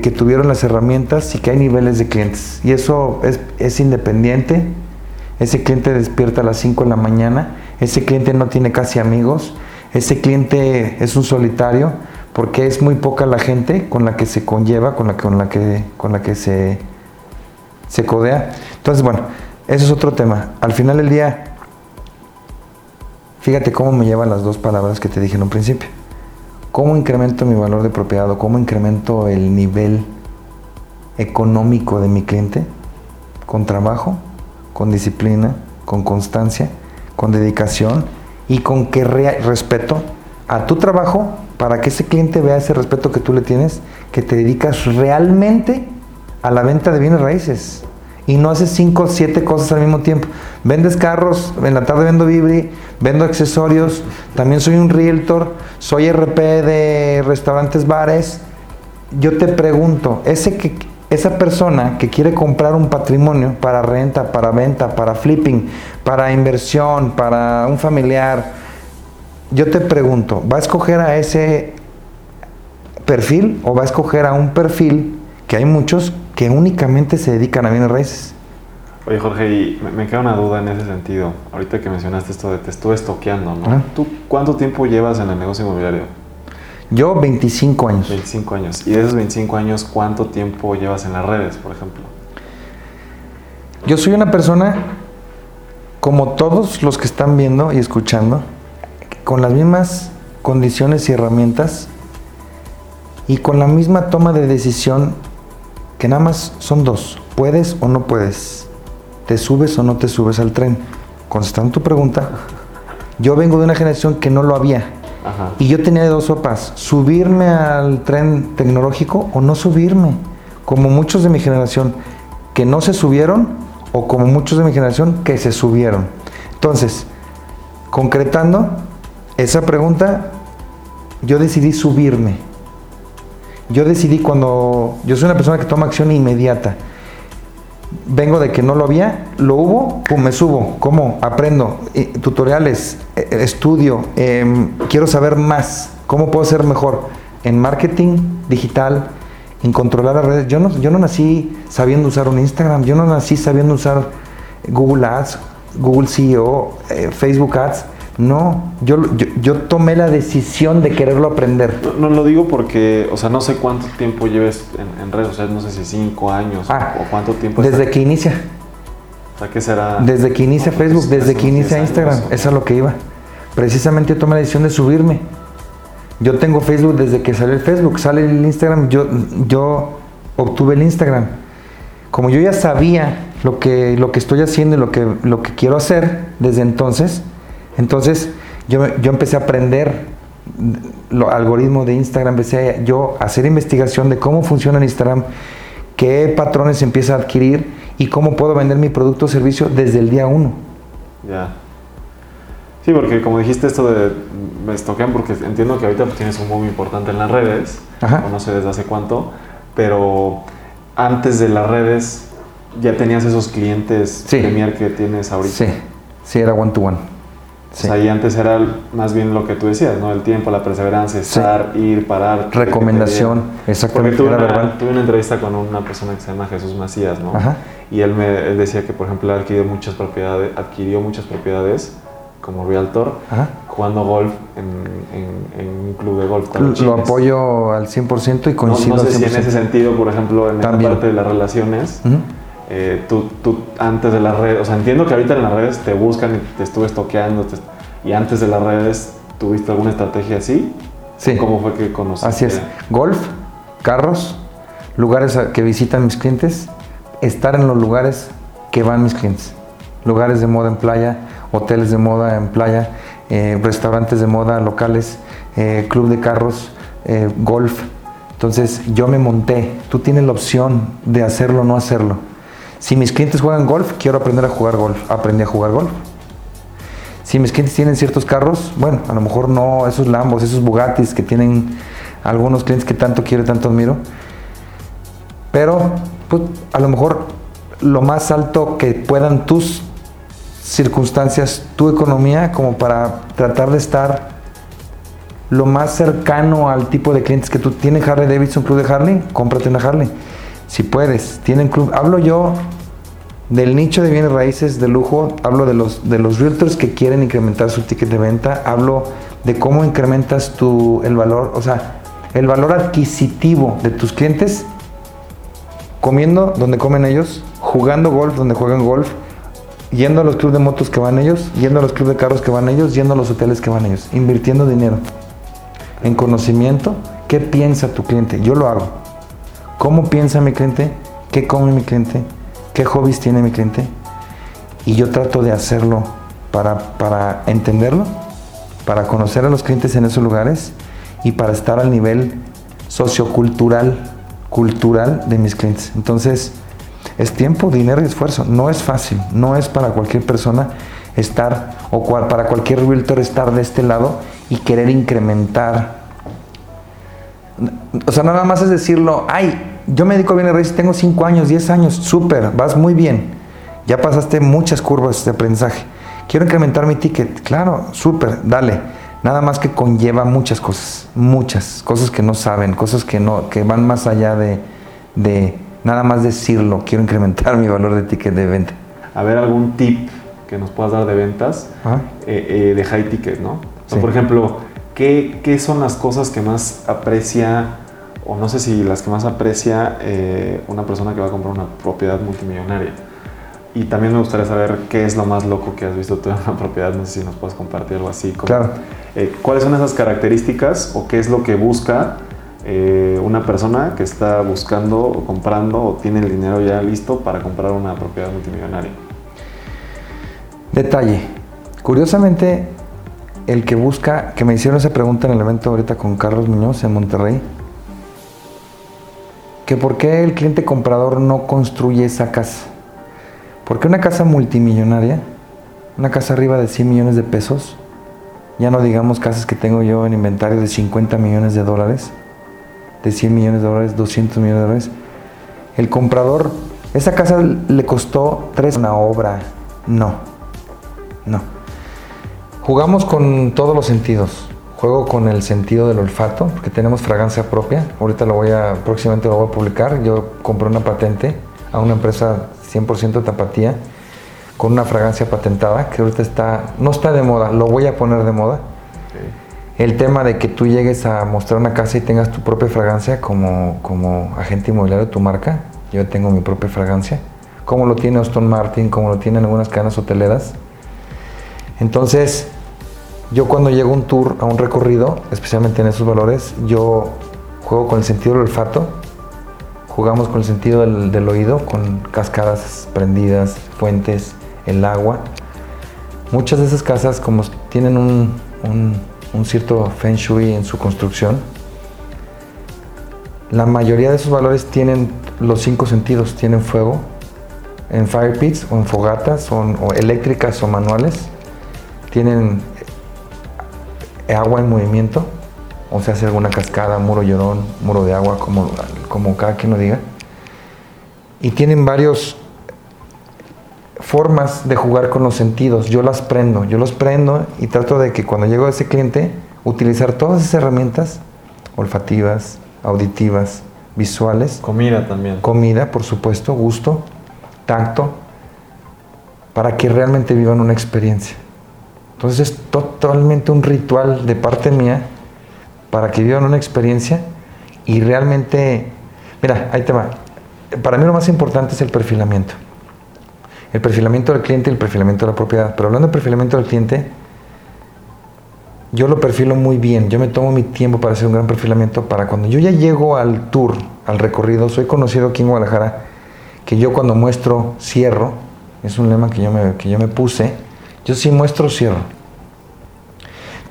que, tuvieron las herramientas y que hay niveles de clientes. Y eso es, es independiente, ese cliente despierta a las 5 de la mañana, ese cliente no tiene casi amigos, ese cliente es un solitario, porque es muy poca la gente con la que se conlleva, con la, con la que, con la que se, se codea. Entonces, bueno, eso es otro tema. Al final del día, Fíjate cómo me llevan las dos palabras que te dije en un principio. ¿Cómo incremento mi valor de propiedad o cómo incremento el nivel económico de mi cliente? Con trabajo, con disciplina, con constancia, con dedicación y con que respeto a tu trabajo para que ese cliente vea ese respeto que tú le tienes, que te dedicas realmente a la venta de bienes raíces y no haces cinco o siete cosas al mismo tiempo. Vendes carros, en la tarde vendo Vibri, vendo accesorios, también soy un realtor, soy RP de restaurantes, bares. Yo te pregunto, ese que, esa persona que quiere comprar un patrimonio para renta, para venta, para flipping, para inversión, para un familiar, yo te pregunto, ¿va a escoger a ese perfil o va a escoger a un perfil que hay muchos que únicamente se dedican a bienes raíces. Oye Jorge, y me, queda una duda en ese sentido. Ahorita que mencionaste esto de te estuve estoqueando, ¿no? ¿Tú cuánto tiempo llevas en el negocio inmobiliario? Yo 25 años. 25 años. ¿Y de esos 25 años cuánto tiempo llevas en las redes, por ejemplo? Yo soy una persona, como todos los que están viendo y escuchando, con las mismas condiciones y herramientas y con la misma toma de decisión que nada más son dos, puedes o no puedes, te subes o no te subes al tren. Contestando tu pregunta, yo vengo de una generación que no lo había. Y yo tenía dos sopas, subirme al tren tecnológico o no subirme, como muchos de mi generación que no se subieron o como muchos de mi generación que se subieron. Entonces, concretando esa pregunta, yo decidí subirme yo decidí cuando yo soy una persona que toma acción inmediata. Vengo de que no lo había, lo hubo, pum, me subo. ¿Cómo? Aprendo. Eh, tutoriales, eh, estudio, em, quiero saber más. ¿Cómo puedo ser mejor? En marketing digital, en controlar las redes. Yo no, yo no nací sabiendo usar un Instagram, yo no nací sabiendo usar Google Ads, Google CEO, eh, Facebook Ads no, yo, yo, tomé la decisión de quererlo aprender. No, lo digo porque, o sea, no sé cuánto tiempo lleves en, redes, o sea, no sé si cinco años ah, o cuánto tiempo. Desde que inicia. O sea, ¿qué será? Desde que inicia Facebook, desde que inicia Instagram, eso es lo que iba. Precisamente yo tomé la decisión de subirme. Yo tengo Facebook desde que sale el Facebook, sale el Instagram, yo, yo obtuve el Instagram. Como yo ya sabía lo que, lo que estoy haciendo y lo que, lo que quiero hacer desde entonces, entonces yo, empecé a aprender los algoritmos de Instagram, empecé yo a hacer investigación de cómo funciona Instagram, qué patrones empieza a adquirir y cómo puedo vender mi producto o servicio desde el día uno. Ya. Sí, porque como dijiste esto de me estoquean, porque entiendo que ahorita tienes un muy importante en las redes, no sé desde hace cuánto, pero antes de las redes ya tenías esos clientes Premier que tienes ahorita. Sí, sí, era one to one. Sí. O sea, y antes era más bien lo que tú decías, ¿no? El tiempo, la perseverancia, estar, ir, parar. Recomendación, exactamente. Porque tuve una, tuve una, entrevista con una persona que se llama Jesús Macías, ¿no? Ajá. Y él me decía que, por ejemplo, adquirió muchas propiedades, adquirió muchas propiedades como realtor jugando golf en, en, un club de golf. Lo apoyo al 100% y coincido no, no sé si en ese sentido, por ejemplo, en la parte de las relaciones, eh, tú, tú, antes de las redes, o sea, entiendo que ahorita en las redes te buscan y te estuve estoqueando, y antes de las redes, ¿tuviste alguna estrategia así? Sí. ¿Cómo fue que conociste? Así es. Golf, carros, lugares que visitan mis clientes, estar en los lugares que van mis clientes. Lugares de moda en playa, hoteles de moda en playa, eh, restaurantes de moda locales, eh, club de carros, eh, golf. Entonces yo me monté. Tú tienes la opción de hacerlo o no hacerlo. Si mis clientes juegan golf, quiero aprender a jugar golf. Aprendí a jugar golf. Si mis clientes tienen ciertos carros, bueno, a lo mejor no esos Lambos, esos Bugattis que tienen algunos clientes que tanto quiero, tanto admiro. Pero pues, a lo mejor lo más alto que puedan tus circunstancias, tu economía, como para tratar de estar lo más cercano al tipo de clientes que tú tienes Harley Davidson, club de Harley, cómprate una Harley. Si puedes, tienen club. Hablo yo del nicho de bienes raíces de lujo, hablo de los, de los realtors que quieren incrementar su ticket de venta, hablo de cómo incrementas tu, el valor, o sea, el valor adquisitivo de tus clientes comiendo donde comen ellos, jugando golf donde juegan golf, yendo a los clubes de motos que van ellos, yendo a los clubes de carros que van ellos, yendo a los hoteles que van ellos, invirtiendo dinero en conocimiento, ¿qué piensa tu cliente? Yo lo hago. ¿Cómo piensa mi cliente? ¿Qué come mi cliente? ¿Qué hobbies tiene mi cliente? Y yo trato de hacerlo para, para entenderlo, para conocer a los clientes en esos lugares y para estar al nivel sociocultural, cultural de mis clientes. Entonces, es tiempo, dinero y esfuerzo. No es fácil, no es para cualquier persona estar o para cualquier realtor estar de este lado y querer incrementar. O sea, nada más es decirlo, ay, yo me dedico a bienes raíces, tengo 5 años, 10 años, súper, vas muy bien. Ya pasaste muchas curvas de aprendizaje. Quiero incrementar mi ticket, claro, súper, dale. Nada más que conlleva muchas cosas, muchas cosas que no saben, cosas que no, que van más allá de, de nada más decirlo. Quiero incrementar mi valor de ticket de venta. A ver algún tip que nos puedas dar de ventas eh, eh, de high ticket, ¿no? por ejemplo, ¿qué, ¿qué, son las cosas que más aprecia, o no sé si las que más aprecia eh, una persona que va a comprar una propiedad multimillonaria? Y también me gustaría saber qué es lo más loco que has visto tú en una propiedad, no sé si nos puedes compartir algo así. claro. ¿Cuáles son esas características o qué es lo que busca una persona que está buscando o comprando o tiene el dinero ya listo para comprar una propiedad multimillonaria? Detalle. Curiosamente, el que busca, que me hicieron esa pregunta en el evento ahorita con Carlos Muñoz en Monterrey, que por qué el cliente comprador no construye esa casa. Porque una casa multimillonaria, una casa arriba de 100 millones de pesos, ya no digamos casas que tengo yo en inventario de 50 millones de dólares, de 100 millones de dólares, 200 millones de dólares, el comprador, esa casa le costó tres una obra, no, no. Jugamos con todos los sentidos. Juego con el sentido del olfato, porque tenemos fragancia propia. Ahorita lo voy a, próximamente lo voy a publicar. Yo compré una patente a una empresa 100% tapatía con una fragancia patentada que ahorita está, no está de moda, lo voy a poner de moda. El tema de que tú llegues a mostrar una casa y tengas tu propia fragancia como, como agente inmobiliario de tu marca. Yo tengo mi propia fragancia, como lo tiene Aston Martin, como lo tienen algunas cadenas hoteleras. Entonces, yo cuando llego a un tour, a un recorrido, especialmente en esos valores, yo juego con el sentido del olfato, jugamos con el sentido del, oído, con cascadas prendidas, fuentes, el agua. Muchas de esas casas, como tienen un, cierto feng shui en su construcción, la mayoría de esos valores tienen los cinco sentidos, tienen fuego, en fire pits o en fogatas o, o eléctricas o manuales, tienen agua en movimiento, o se hace alguna cascada, muro llorón, muro de agua, como, como cada quien lo diga. Y tienen varias formas de jugar con los sentidos. Yo las prendo, yo los prendo y trato de que cuando llego a ese cliente, utilizar todas esas herramientas olfativas, auditivas, visuales. Comida también. Comida, por supuesto, gusto, tacto, para que realmente vivan una experiencia. Entonces es totalmente un ritual de parte mía para que vivan una experiencia y realmente, mira, ahí te va. Para mí lo más importante es el perfilamiento. El perfilamiento del cliente y el perfilamiento de la propiedad. Pero hablando de perfilamiento del cliente, yo lo perfilo muy bien. Yo me tomo mi tiempo para hacer un gran perfilamiento para cuando yo ya llego al tour, al recorrido, soy conocido aquí en Guadalajara, que yo cuando muestro cierro, es un lema que yo me, que yo me puse, yo sí muestro cierro.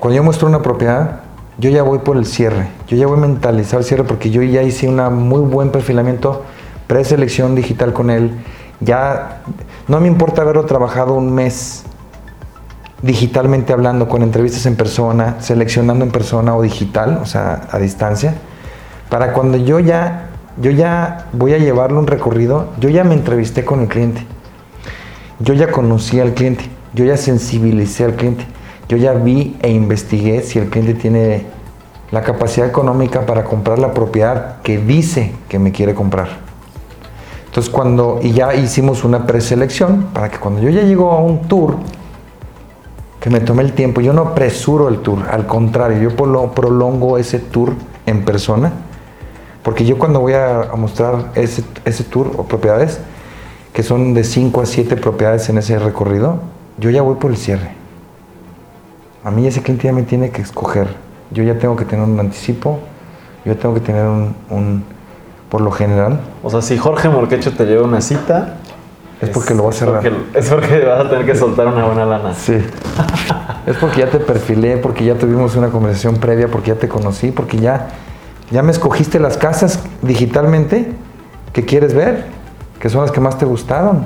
Cuando yo muestro una propiedad, yo ya voy por el cierre. Yo ya voy a mentalizar el cierre porque yo ya hice un muy buen perfilamiento, preselección digital con él. Ya no me importa haberlo trabajado un mes digitalmente hablando, con entrevistas en persona, seleccionando en persona o digital, o sea, a distancia, para cuando yo ya, yo ya voy a llevarle un recorrido, yo ya me entrevisté con el cliente, yo ya conocí al cliente, yo ya sensibilicé al cliente, yo ya vi e investigué si el cliente tiene la capacidad económica para comprar la propiedad que dice que me quiere comprar. Entonces cuando, y ya hicimos una preselección para que cuando yo ya llego a un tour, que me tome el tiempo, yo no apresuro el tour, al contrario, yo prolongo ese tour en persona, porque yo cuando voy a, mostrar ese, ese tour o propiedades, que son de 5 a 7 propiedades en ese recorrido, yo ya voy por el cierre. A mí ese cliente ya me tiene que escoger. Yo ya tengo que tener un anticipo, yo tengo que tener un, un por lo general. O sea, si Jorge Morquecho te lleva una cita, es porque lo voy a cerrar. es porque vas a tener que soltar una buena lana. Sí. es porque ya te perfilé, porque ya tuvimos una conversación previa, porque ya te conocí, porque ya, ya me escogiste las casas digitalmente que quieres ver, que son las que más te gustaron.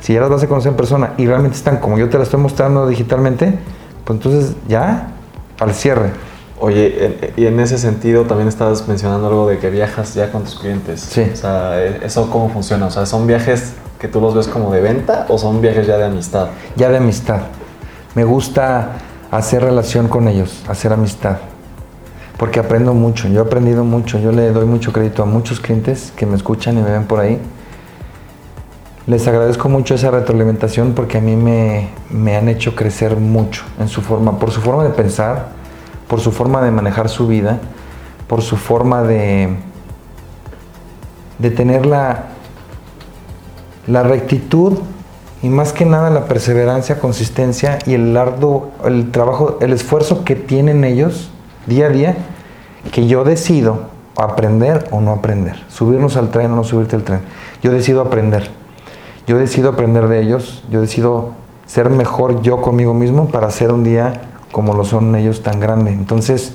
Si ya las vas a conocer en persona y realmente están como yo te las estoy mostrando digitalmente, pues entonces ya al cierre. Oye, y en ese sentido también estabas mencionando algo de que viajas ya con tus clientes. Sí. O sea, ¿eso cómo funciona? O sea, ¿son viajes que tú los ves como de venta o son viajes ya de amistad? Ya de amistad. Me gusta hacer relación con ellos, hacer amistad. Porque aprendo mucho, yo he aprendido mucho, yo le doy mucho crédito a muchos clientes que me escuchan y me ven por ahí. Les agradezco mucho esa retroalimentación porque a mí me, me han hecho crecer mucho en su forma, por su forma de pensar, por su forma de manejar su vida, por su forma de, de tener la, la rectitud y más que nada la perseverancia, consistencia y el arduo, el trabajo, el esfuerzo que tienen ellos día a día, que yo decido aprender o no aprender, subirnos al tren o no subirte al tren. Yo decido aprender. Yo decido aprender de ellos, yo decido ser mejor yo conmigo mismo para ser un día como lo son ellos tan grandes. Entonces,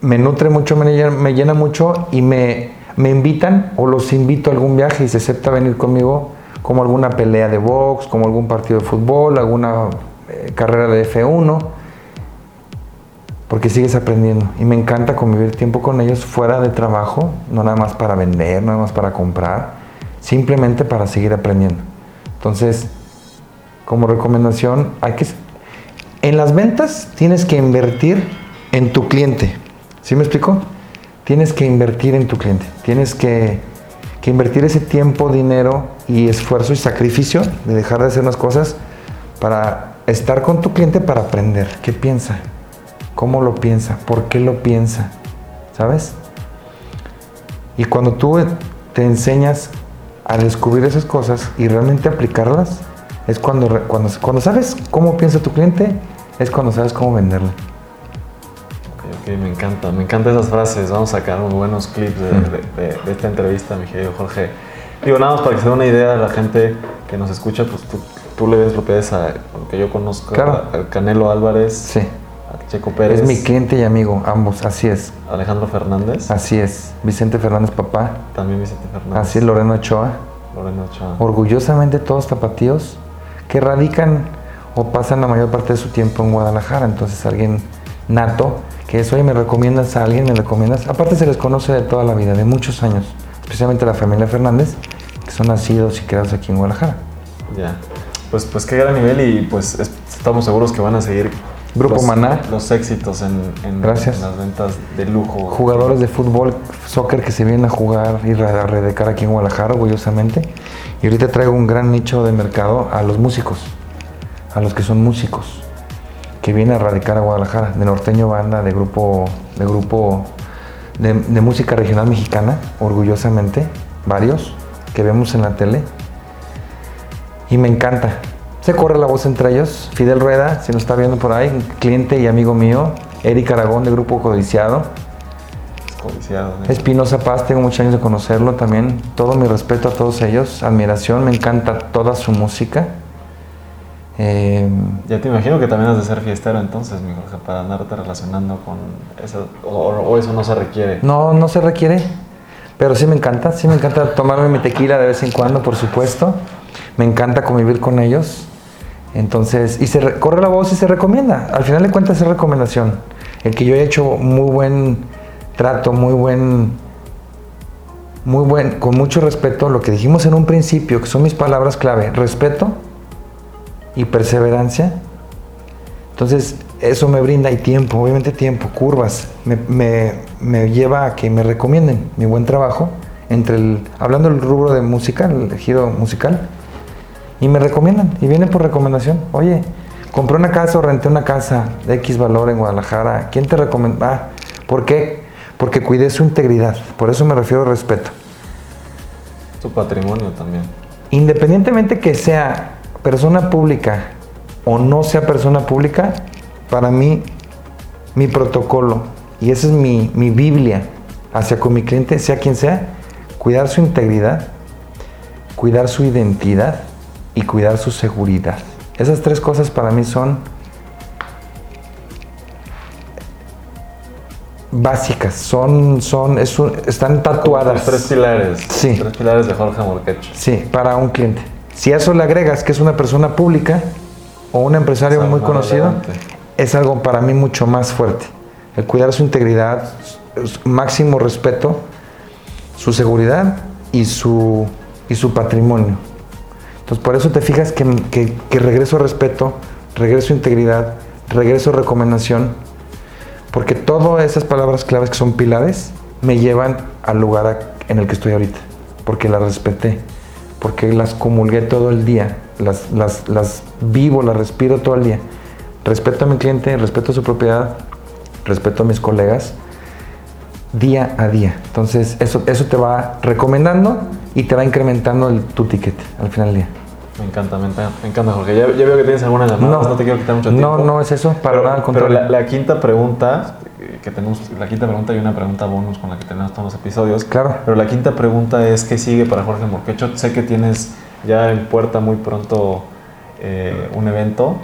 me nutre mucho, me llena, me llena mucho y me, me invitan o los invito a algún viaje y se acepta venir conmigo como alguna pelea de box, como algún partido de fútbol, alguna eh, carrera de F1, porque sigues aprendiendo. Y me encanta convivir tiempo con ellos fuera de trabajo, no nada más para vender, no nada más para comprar, simplemente para seguir aprendiendo. Entonces, como recomendación, hay que en las ventas tienes que invertir en tu cliente. ¿Sí me explico? Tienes que invertir en tu cliente. Tienes que, invertir ese tiempo, dinero y esfuerzo y sacrificio de dejar de hacer unas cosas para estar con tu cliente para aprender. ¿Qué piensa? ¿Cómo lo piensa? ¿Por qué lo piensa? ¿Sabes? Y cuando tú te enseñas a descubrir esas cosas y realmente aplicarlas, es cuando, cuando, cuando sabes cómo piensa tu cliente, es cuando sabes cómo venderle. Ok, ok, me encanta, me encantan esas frases. Vamos a sacar unos buenos clips de, esta entrevista, mi querido Jorge. Digo, nada más para que se dé una idea a la gente que nos escucha, pues tú, le ves propiedades a lo que yo conozco, al Canelo Álvarez, sí. Checo Pérez. Es mi cliente y amigo, ambos, así es. Alejandro Fernández. Así es. Vicente Fernández, papá. También Vicente Fernández. Así es, Lorena Ochoa. Lorena Ochoa. Orgullosamente todos tapatíos que radican o pasan la mayor parte de su tiempo en Guadalajara. Entonces alguien nato, que es, oye, me recomiendas a alguien, me recomiendas. Aparte se les conoce de toda la vida, de muchos años, especialmente la familia Fernández, que son nacidos y creados aquí en Guadalajara. Ya, pues, pues qué gran nivel y pues estamos seguros que van a seguir Grupo los, Maná. Los éxitos en, en, las ventas de lujo. Jugadores de fútbol, soccer que se vienen a jugar y a redecar aquí en Guadalajara, orgullosamente. Y ahorita traigo un gran nicho de mercado a los músicos, a los que son músicos, que vienen a radicar a Guadalajara, de norteño banda, de grupo, de grupo de, música regional mexicana, orgullosamente, varios que vemos en la tele. Y me encanta. Se corre la voz entre ellos. Fidel Rueda, si nos está viendo por ahí, cliente y amigo mío. Eric Aragón de Grupo Codiciado Espinosa Paz, tengo muchos años de conocerlo también. Todo mi respeto a todos ellos, admiración, me encanta toda su música. Eh, ya te imagino que también has de ser fiestero entonces, mi Jorge, para andarte relacionando con eso, o, eso no se requiere. No, no se requiere, pero sí me encanta, sí me encanta tomarme mi tequila de vez en cuando, por supuesto. Me encanta convivir con ellos. Entonces, y se corre la voz y se recomienda. Al final de cuentas es recomendación. El que yo he hecho muy buen trato, muy buen, muy buen, con mucho respeto, lo que dijimos en un principio, que son mis palabras clave, respeto y perseverancia. Entonces, eso me brinda y tiempo, obviamente tiempo, curvas, me, me, lleva a que me recomienden mi buen trabajo, entre el, hablando del rubro de música, el giro musical, y me recomiendan, y vienen por recomendación. Oye, compré una casa o renté una casa de X valor en Guadalajara. ¿Quién te recomienda? Ah, ¿por qué? Porque cuidé su integridad. Por eso me refiero a respeto. Tu patrimonio también. Independientemente que sea persona pública o no sea persona pública, para mí, mi protocolo, y esa es mi, mi Biblia hacia con mi cliente, sea quien sea, cuidar su integridad, cuidar su identidad y cuidar su seguridad. Esas tres cosas para mí son básicas, son, son, están tatuadas. Los tres pilares. Sí. Tres pilares de Jorge Morquecho. Sí, para un cliente. Si a eso le agregas que es una persona pública o un empresario muy conocido, es algo para mí mucho más fuerte. El cuidar su integridad, máximo respeto, su seguridad y su, y su patrimonio. Entonces, por eso te fijas que, que, regreso respeto, regreso integridad, regreso recomendación, porque todas esas palabras claves que son pilares me llevan al lugar en el que estoy ahorita, porque las respeté, porque las comulgué todo el día, las, las, las vivo, las respiro todo el día. Respeto a mi cliente, respeto a su propiedad, respeto a mis colegas, día a día. Entonces, eso, eso te va recomendando y te va incrementando tu ticket al final del día. Me encanta, me encanta, Jorge. Ya, veo que tienes alguna llamada, no, te quiero quitar mucho tiempo. No, no es eso, para pero, nada al contrario. Pero la, quinta pregunta, que tenemos, la quinta pregunta y una pregunta bonus con la que tenemos todos los episodios. Claro. Pero la quinta pregunta es, ¿qué sigue para Jorge Morquecho? Sé que tienes ya en puerta muy pronto eh, un evento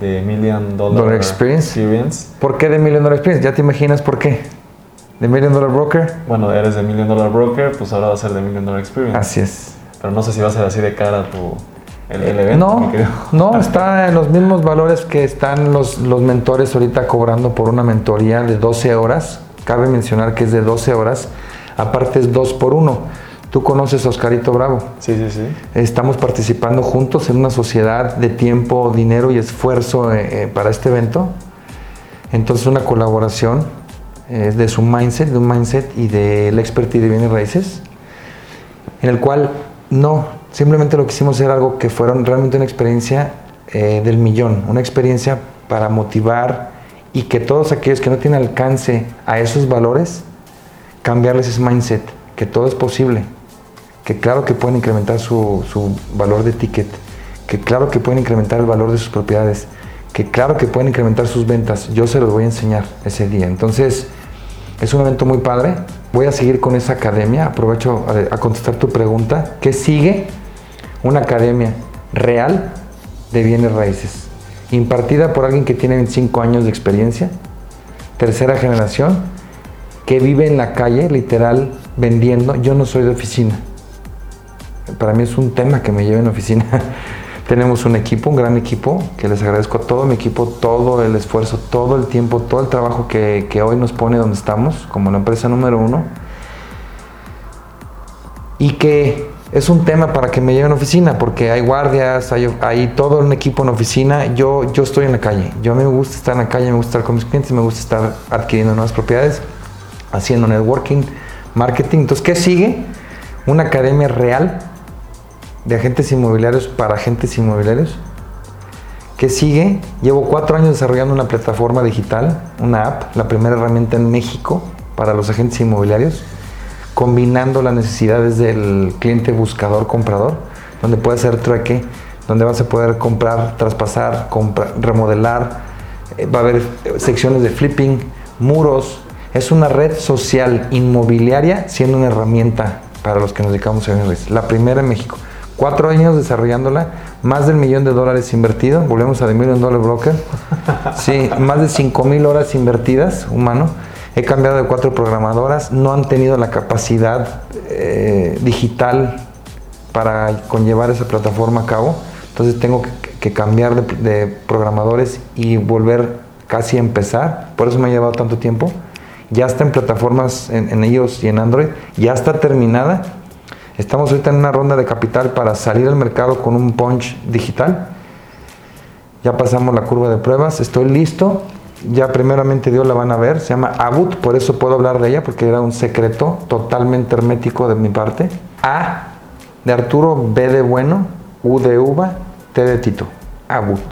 de Million Dollar, Experience. ¿Por qué de Million Dollar Experience? ¿Ya te imaginas por qué? ¿De Million Dollar Broker? Bueno, eres de Million Dollar Broker, pues ahora va a ser de Million Dollar Experience. Así es. Pero no sé si va a ser así de cara tu, el, evento. No, no, está en los mismos valores que están los, los mentores ahorita cobrando por una mentoría de 12 horas. Cabe mencionar que es de 12 horas. Aparte es 2 por 1. Tú conoces a Oscarito Bravo. Sí, sí, sí. Estamos participando juntos en una sociedad de tiempo, dinero y esfuerzo eh, eh, para este evento. Entonces una colaboración eh, de su mindset, de un mindset y de la expertise de bienes raíces, en el cual no, simplemente lo quisimos hacer algo que fueron realmente una experiencia del millón, una experiencia para motivar y que todos aquellos que no tienen alcance a esos valores, cambiarles ese mindset, que todo es posible, que claro que pueden incrementar su, valor de ticket, que claro que pueden incrementar el valor de sus propiedades, que claro que pueden incrementar sus ventas. Yo se los voy a enseñar ese día. Entonces, es un evento muy padre. Voy a seguir con esa academia. Aprovecho a, contestar tu pregunta. ¿Qué sigue? Una academia real de bienes raíces, impartida por alguien que tiene 25 años de experiencia, tercera generación, que vive en la calle, literal, vendiendo. Yo no soy de oficina para mí es un tema que me lleva en oficina. Tenemos un equipo, un gran equipo, que les agradezco a todo mi equipo, todo el esfuerzo, todo el tiempo, todo el trabajo que, hoy nos pone donde estamos, como la empresa número uno. Y que es un tema para que me lleven a oficina, porque hay guardias, hay, todo un equipo en oficina. Yo, yo estoy en la calle. Yo me gusta estar en la calle, me gusta estar con mis clientes, me gusta estar adquiriendo nuevas propiedades, haciendo networking, marketing. Entonces, ¿qué sigue? Una academia real de agentes inmobiliarios para agentes inmobiliarios. ¿Qué sigue? Llevo cuatro años desarrollando una plataforma digital, una app, la primera herramienta en México para los agentes inmobiliarios, combinando las necesidades del cliente buscador comprador, donde puede hacer trueque, donde vas a poder comprar, traspasar, remodelar, eh, va a haber secciones de flipping, muros. Es una red social inmobiliaria siendo una herramienta para los que nos dedicamos a La primera en México cuatro años desarrollándola, más del millón de dólares invertido, volvemos a The Million Dollar Broker. Sí, más de 5 mil horas invertidas, humano. He cambiado de cuatro programadoras, no han tenido la capacidad eh, digital para conllevar esa plataforma a cabo. Entonces tengo que, cambiar de, programadores y volver casi a empezar. Por eso me ha llevado tanto tiempo. Ya está en plataformas en, en ellos y en Android. Ya está terminada Estamos ahorita en una ronda de capital para salir al mercado con un punch digital. Ya pasamos la curva de pruebas, estoy listo. Ya primeramente Dios la van a ver, se llama Abut, por eso puedo hablar de ella, porque era un secreto totalmente hermético de mi parte. A de Arturo, B de bueno, U de uva, T de Tito. Abut.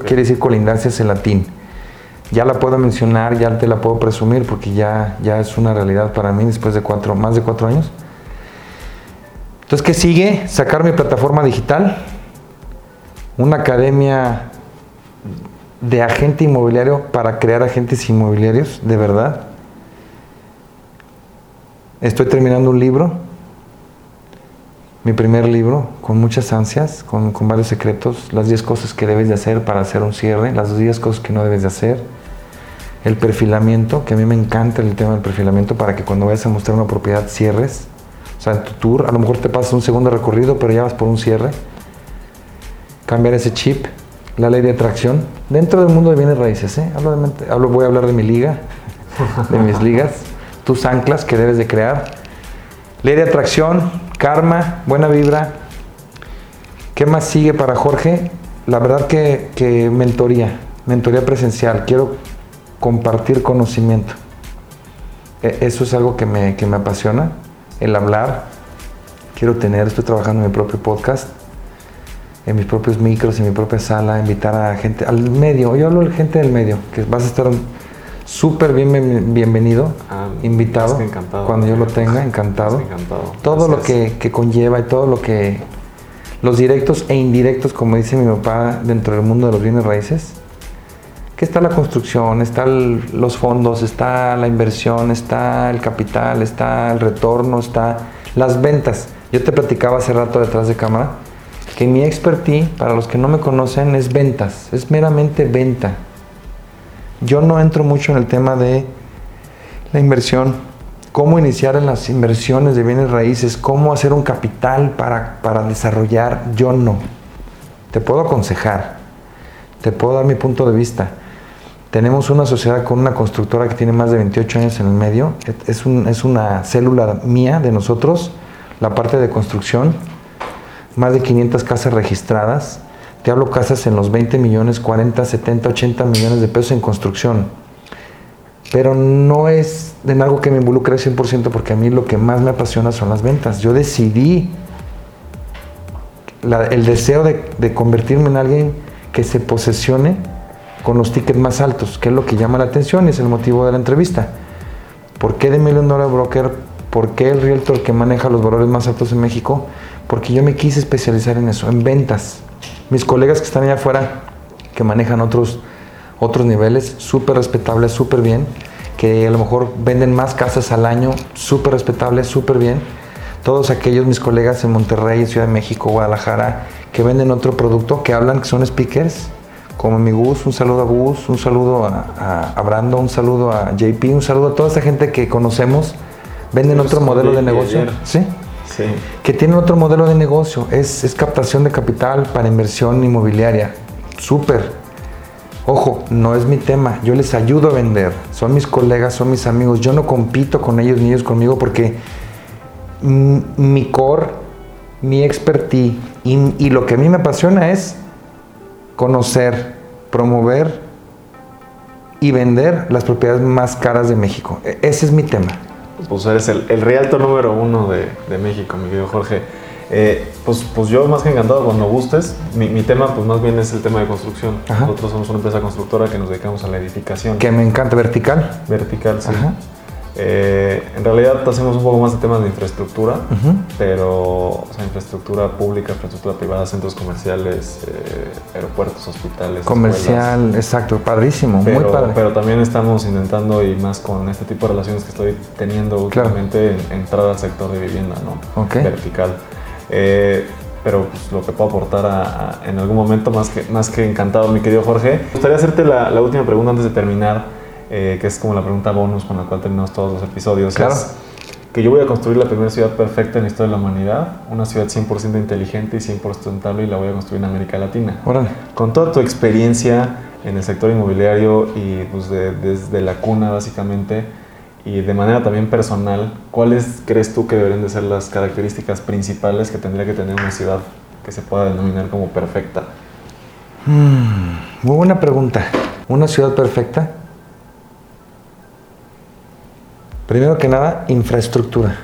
Quiere decir colindancias en latín. Ya la puedo mencionar, ya te la puedo presumir, porque ya, ya es una realidad para mí después de cuatro, más de cuatro años. Entonces, ¿qué sigue? Sacar mi plataforma digital, una academia de agente inmobiliario para crear agentes inmobiliarios, de verdad. Estoy terminando un libro, mi primer libro, con muchas ansias, con, varios secretos, las 10 cosas que debes de hacer para hacer un cierre, las 10 cosas que no debes de hacer, el perfilamiento, que a mí me encanta el tema del perfilamiento para que cuando vayas a mostrar una propiedad cierres o sea, en tu tour, a lo mejor te pasas un segundo recorrido, pero ya vas por un cierre. Cambiar ese chip, la ley de atracción. Dentro del mundo de bienes raíces, ¿eh? Hablo voy a hablar de mi liga, de mis ligas, tus anclas que debes de crear. Ley de atracción, karma, buena vibra. ¿Qué más sigue para Jorge? La verdad que, que mentoría, mentoría presencial. Quiero compartir conocimiento. E, eso es algo que me, que me apasiona el hablar. Quiero tener, estoy trabajando en mi propio podcast, en mis propios micros, en mi propia sala, invitar a gente, al medio. Yo hablo de gente del medio, que vas a estar súper bien, bienvenido, ah, invitado, cuando yo lo tenga, encantado. Todo lo que, que, conlleva y todo lo que, los directos e indirectos, como dice mi papá, dentro del mundo de los bienes raíces, que está la construcción, están los fondos, está la inversión, está el capital, está el retorno, está las ventas. Yo te platicaba hace rato detrás de cámara que mi expertise, para los que no me conocen, es ventas, es meramente venta. Yo no entro mucho en el tema de la inversión, cómo iniciar en las inversiones de bienes raíces, cómo hacer un capital para, para desarrollar, yo no. Te puedo aconsejar, te puedo dar mi punto de vista, tenemos una sociedad con una constructora que tiene más de 28 años en el medio. Es, es una célula mía de nosotros, la parte de construcción. Más de 500 casas registradas. Te hablo casas en los 20 millones, 40, 70, 80 millones de pesos en construcción. Pero no es en algo que me involucre al 100% porque a mí lo que más me apasiona son las ventas. Yo decidí el deseo de, de convertirme en alguien que se posesione con los tickets más altos, que es lo que llama la atención y es el motivo de la entrevista. ¿Por qué de Million Dollar Broker? ¿Por qué el realtor que maneja los valores más altos en México? Porque yo me quise especializar en eso, en ventas. Mis colegas que están allá afuera, que manejan otros, otros niveles, súper respetables, súper bien, que a lo mejor venden más casas al año, súper respetables, súper bien. Todos aquellos mis colegas en Monterrey, Ciudad de México, Guadalajara, que venden otro producto, que hablan, que son speakers, como mi Gus, un saludo a Gus, un saludo a, Brando, un saludo a JP, un saludo a toda esa gente que conocemos, venden otro modelo de negocio. ¿Sí? Sí. Que tienen otro modelo de negocio, es, es captación de capital para inversión inmobiliaria. Súper. Ojo, no es mi tema, yo les ayudo a vender, son mis colegas, son mis amigos, yo no compito con ellos ni ellos conmigo porque mi core, mi expertise y lo que a mí me apasiona es conocer, promover y vender las propiedades más caras de México. E, ese es mi tema. Pues eres el, el realto número uno de, de, México, mi querido Jorge. Eh, pues, pues yo más que encantado cuando gustes. Mi, mi, tema pues más bien es el tema de construcción. Nosotros somos una empresa constructora que nos dedicamos a la edificación. Que me encanta, vertical. Vertical, sí. Eh, en realidad hacemos un poco más de temas de infraestructura, pero o sea, infraestructura pública, infraestructura privada, centros comerciales, eh, aeropuertos, hospitales. Comercial, exacto, padrísimo, pero, muy padre. Pero también estamos intentando, y más con este tipo de relaciones que estoy teniendo últimamente, entrar al sector de vivienda, ¿no? Vertical. Eh, pero pues, lo que puedo aportar en algún momento, más que, más que encantado, mi querido Jorge. Me gustaría hacerte la, última pregunta antes de terminar, eh, que es como la pregunta bonus con la cual terminamos todos los episodios. Claro. que yo voy a construir la primera ciudad perfecta en la historia de la humanidad, una ciudad 100% inteligente y 100% sustentable y la voy a construir en América Latina. Órale. Con toda tu experiencia en el sector inmobiliario y pues, desde la cuna básicamente, y de manera también personal, ¿cuáles crees tú que deberían de ser las características principales que tendría que tener una ciudad que se pueda denominar como perfecta? Hmm, muy buena pregunta. ¿Una ciudad perfecta? Primero que nada, infraestructura.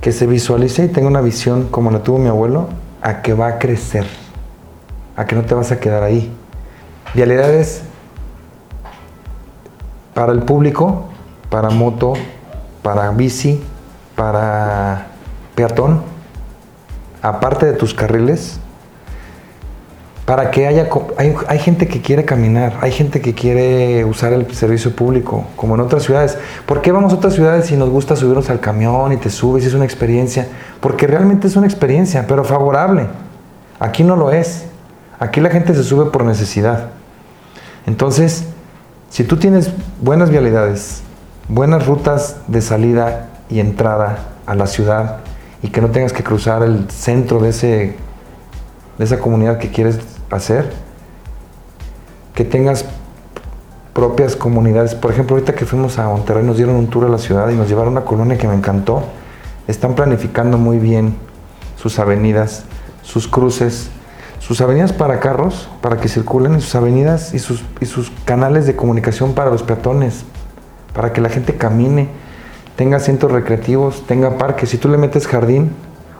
Que se visualice y tenga una visión como la tuvo mi abuelo, a que va a crecer, a que no te vas a quedar ahí. Vialidades para el público, para moto, para bici, para peatón, aparte de tus carriles, para que haya... Hay, gente que quiere caminar, hay gente que quiere usar el servicio público, como en otras ciudades. ¿Por qué vamos a otras ciudades si nos gusta subirnos al camión y te subes y es una experiencia? Porque realmente es una experiencia, pero favorable. Aquí no lo es. Aquí la gente se sube por necesidad. Entonces, si tú tienes buenas vialidades, buenas rutas de salida y entrada a la ciudad y que no tengas que cruzar el centro de, ese, de esa comunidad que quieres hacer, que tengas propias comunidades. Por ejemplo, ahorita que fuimos a Monterrey nos dieron un tour a la ciudad y nos llevaron a una colonia que me encantó. Están planificando muy bien sus avenidas, sus cruces, sus avenidas para carros, para que circulen, y sus avenidas y sus, y sus canales de comunicación para los peatones, para que la gente camine, tenga centros recreativos, tenga parques. Si tú le metes jardín,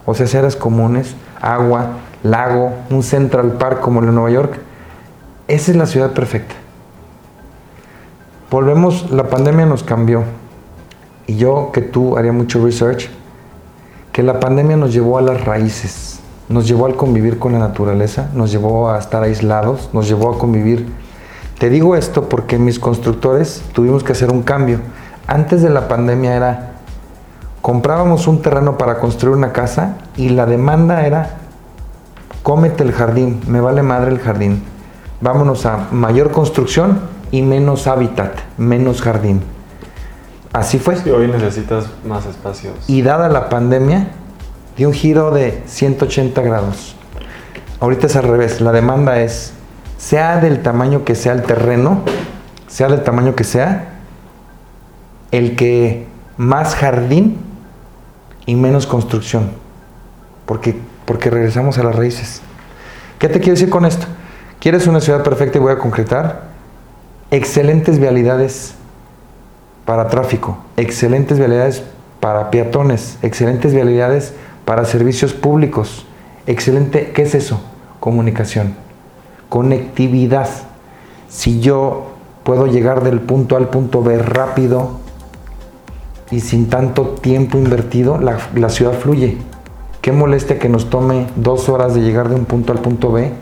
o sea, áreas comunes, agua, lago, un Central Park como el de Nueva York, esa es la ciudad perfecta. Volvemos, la pandemia nos cambió. Y yo, que tú haría mucho research, que la pandemia nos llevó a las raíces nos llevó al convivir con la naturaleza, nos llevó a estar aislados, nos llevó a convivir. Te digo esto porque mis constructores tuvimos que hacer un cambio. Antes de la pandemia era, comprábamos un terreno para construir una casa y la demanda era, cómete el jardín, me vale madre el jardín. Vámonos a mayor construcción y menos hábitat, menos jardín. Así fue. Sí, hoy necesitas más espacios. Y dada la pandemia, de un giro de 180 grados. Ahorita es al revés, la demanda es, sea del tamaño que sea el terreno, sea del tamaño que sea, el que más jardín y menos construcción, porque, porque regresamos a las raíces. ¿Qué te quiero decir con esto? ¿Quieres una ciudad perfecta y voy a concretar? Excelentes vialidades para tráfico, excelentes vialidades para peatones, excelentes vialidades para servicios públicos. Excelente, ¿qué es eso? Comunicación, conectividad. Si yo puedo llegar del punto A al punto B rápido y sin tanto tiempo invertido, la, ciudad fluye. Qué molestia que nos tome dos horas de llegar de un punto al punto B,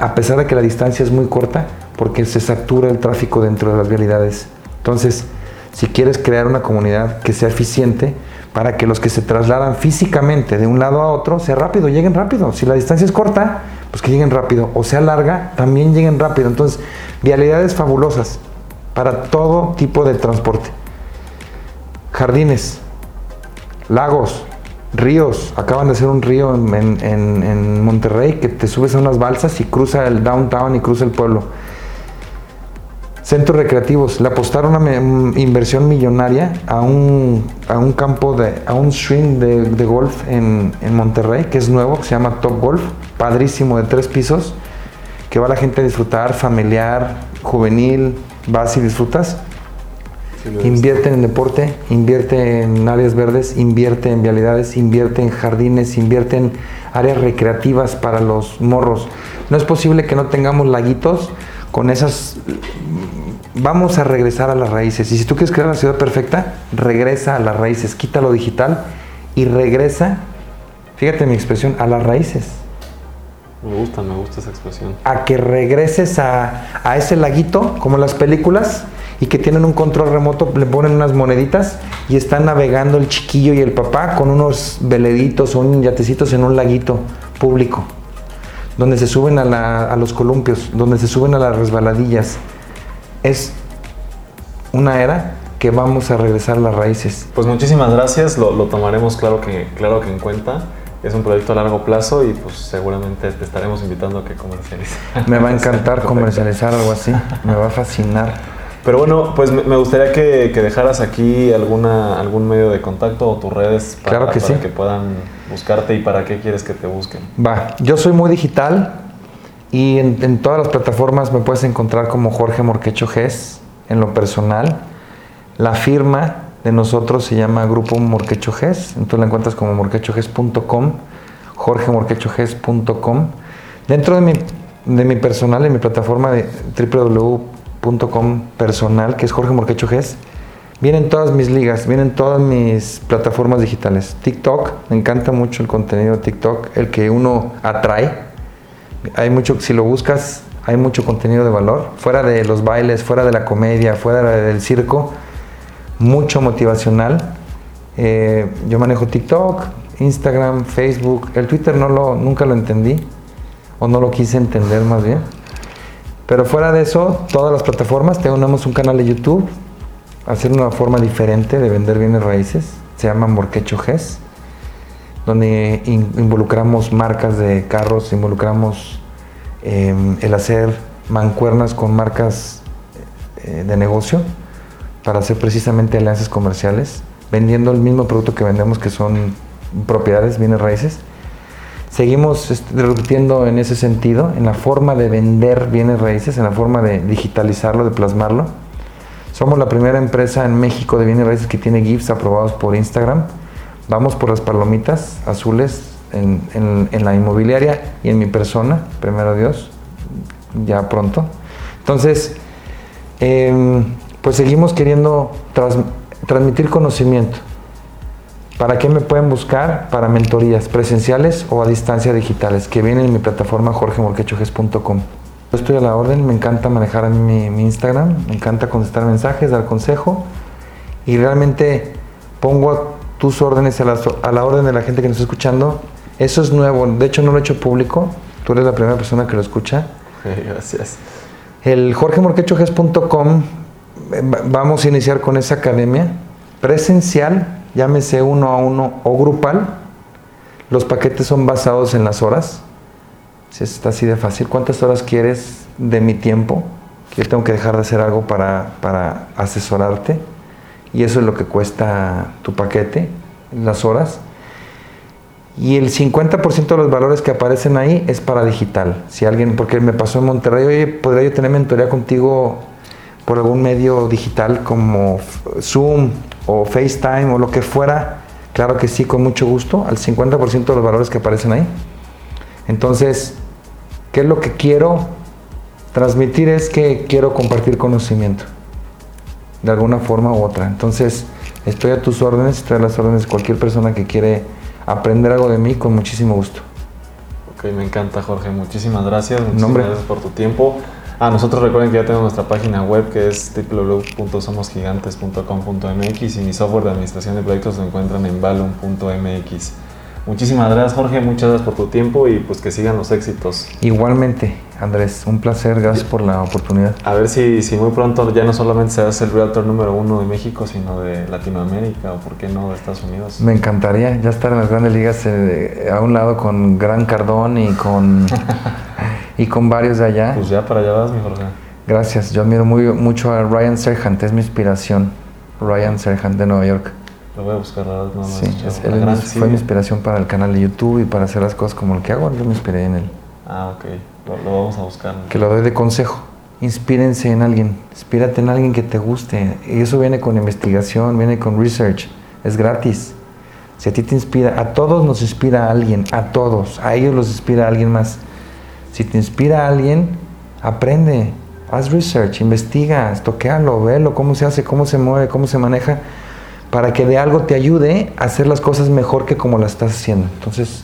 a pesar de que la distancia es muy corta, porque se satura el tráfico dentro de las vialidades. Entonces, si quieres crear una comunidad que sea eficiente, para que los que se trasladan físicamente de un lado a otro sea rápido, lleguen rápido. Si la distancia es corta, pues que lleguen rápido. O sea larga, también lleguen rápido. Entonces, vialidades fabulosas para todo tipo de transporte. Jardines, lagos, ríos. Acaban de hacer un río en, en Monterrey que te subes a unas balsas y cruza el downtown y cruza el pueblo Centros recreativos, le apostaron una inversión millonaria a un, a un campo de, a un swing de, golf en, Monterrey, que es nuevo, que se llama Top Golf, padrísimo, de tres pisos, que va la gente a disfrutar, familiar, juvenil, vas y disfrutas. Invierte en deporte, invierte en áreas verdes, invierte en vialidades, invierte en jardines, invierte en áreas recreativas para los morros. No es posible que no tengamos laguitos con esas vamos a regresar a las raíces. Y si tú quieres crear la ciudad perfecta, regresa a las raíces, quita lo digital y regresa, fíjate mi expresión, a las raíces. Me gusta, me gusta esa expresión. A que regreses a, ese laguito, como en las películas, y que tienen un control remoto, le ponen unas moneditas y están navegando el chiquillo y el papá con unos veleditos o un yatecitos en un laguito público, donde se suben a, los columpios, donde se suben a las resbaladillas. Es una era que vamos a regresar a las raíces. Pues muchísimas gracias, lo, tomaremos claro que, claro que en cuenta. Es un proyecto a largo plazo y pues seguramente te estaremos invitando a que comercialices. Me va a encantar comercializar algo así, me va a fascinar. Pero bueno, pues me gustaría que, dejaras aquí alguna, algún medio de contacto o tus redes para, que, que puedan buscarte y para qué quieres que te busquen. Va, yo soy muy digital y en, todas las plataformas me puedes encontrar como Jorge Morquecho Gess en lo personal. La firma de nosotros se llama Grupo Morquecho Gess, entonces la encuentras como morquechoges.com, jorgemorquechoges.com. Dentro de mi, de mi personal, en mi plataforma de www .com personal, que es Jorge Morquecho Gess. Vienen todas mis ligas, vienen todas mis plataformas digitales. TikTok, me encanta mucho el contenido de TikTok, el que uno atrae. Hay mucho, si lo buscas, hay mucho contenido de valor. Fuera de los bailes, fuera de la comedia, fuera del circo, mucho motivacional. Eh, yo manejo TikTok, Instagram, Facebook. El Twitter no lo, nunca lo entendí, o no lo quise entender más bien. Pero fuera de eso, todas las plataformas, tenemos un canal de YouTube, hacer una forma diferente de vender bienes raíces, se llama Morquecho GES, donde involucramos marcas de carros, involucramos em, el hacer mancuernas con marcas eh, de negocio para hacer precisamente alianzas comerciales, vendiendo el mismo producto que vendemos que son propiedades, bienes raíces, Seguimos este, repitiendo en ese sentido, en la forma de vender bienes raíces, en la forma de digitalizarlo, de plasmarlo. Somos la primera empresa en México de bienes raíces que tiene GIFs aprobados por Instagram. Vamos por las palomitas azules en, la inmobiliaria y en mi persona, primero Dios, ya pronto. Entonces, em, pues seguimos queriendo transmitir conocimiento. ¿Para qué me pueden buscar? Para mentorías presenciales o a distancia digitales, que vienen en mi plataforma jorgemorquechojes.com. Yo estoy a la orden, me encanta manejar mi, mi Instagram, me encanta contestar mensajes, dar consejo y realmente pongo a tus órdenes a la, a la orden de la gente que nos está escuchando. Eso es nuevo, de hecho no lo he hecho público, tú eres la primera persona que lo escucha. Gracias. El jorgemorquechojes.com, eh, vamos a iniciar con esa academia presencial llámese uno a uno o grupal. Los paquetes son basados en las horas. Si está así de fácil, ¿cuántas horas quieres de mi tiempo? Que yo tengo que dejar de hacer algo para, para asesorarte. Y eso es lo que cuesta tu paquete, las horas. Y el 50% de los valores que aparecen ahí es para digital. Si alguien, porque me pasó en Monterrey, oye, ¿podría yo tener mentoría contigo por algún medio digital como Zoom o FaceTime o lo que fuera, claro que sí, con mucho gusto, al 50% de los valores que aparecen ahí. Entonces, ¿qué es lo que quiero transmitir? Es que quiero compartir conocimiento, de alguna forma u otra. Entonces, estoy a tus órdenes, estoy a las órdenes de cualquier persona que quiere aprender algo de mí con muchísimo gusto. Ok, me encanta Jorge, muchísimas gracias, muchísimas gracias por tu tiempo. Ah, nosotros recuerden que ya tenemos nuestra página web que es www.somosgigantes.com.mx y mi software de administración de proyectos lo encuentran en balloon.mx. Muchísimas gracias Jorge, muchas gracias por tu tiempo y pues que sigan los éxitos. Igualmente, Andrés, un placer, gracias por la oportunidad. A ver si, si muy pronto ya no solamente se hace el realtor número uno de México, sino de Latinoamérica o por qué no de Estados Unidos. Me encantaría ya estar en las grandes ligas eh, a un lado con Gran Cardón y con... y con varios de allá. Pues ya para allá vas, mi Jorge. Gracias, yo admiro muy, mucho a Ryan Serhant, es mi inspiración. Ryan Serhant de Nueva York. Lo voy a buscar, la verdad, Sí, él fue mi inspiración para el canal de YouTube y para hacer las cosas como lo que hago, yo me inspiré en él. Ah, ok, lo, vamos a buscar. Que lo doy de consejo. Inspírense en alguien, inspírate en alguien que te guste. Y eso viene con investigación, viene con research, es gratis. Si a ti te inspira, a todos nos inspira alguien, a todos, a ellos los inspira alguien más. Si te inspira a alguien, aprende, haz research, investiga, toquealo, velo, cómo se hace, cómo se mueve, cómo se maneja, para que de algo te ayude a hacer las cosas mejor que como las estás haciendo. Entonces,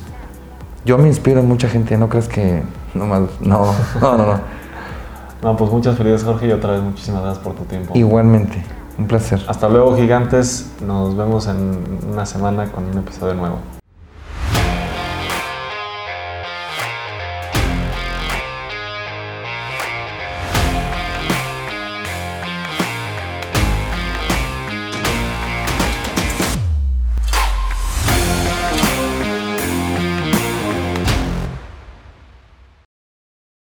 yo me inspiro en mucha gente, no crees que no, no, no, no. No, pues muchas felicidades Jorge y otra vez muchísimas gracias por tu tiempo. Igualmente, un placer. Hasta luego gigantes, nos vemos en una semana con un episodio nuevo.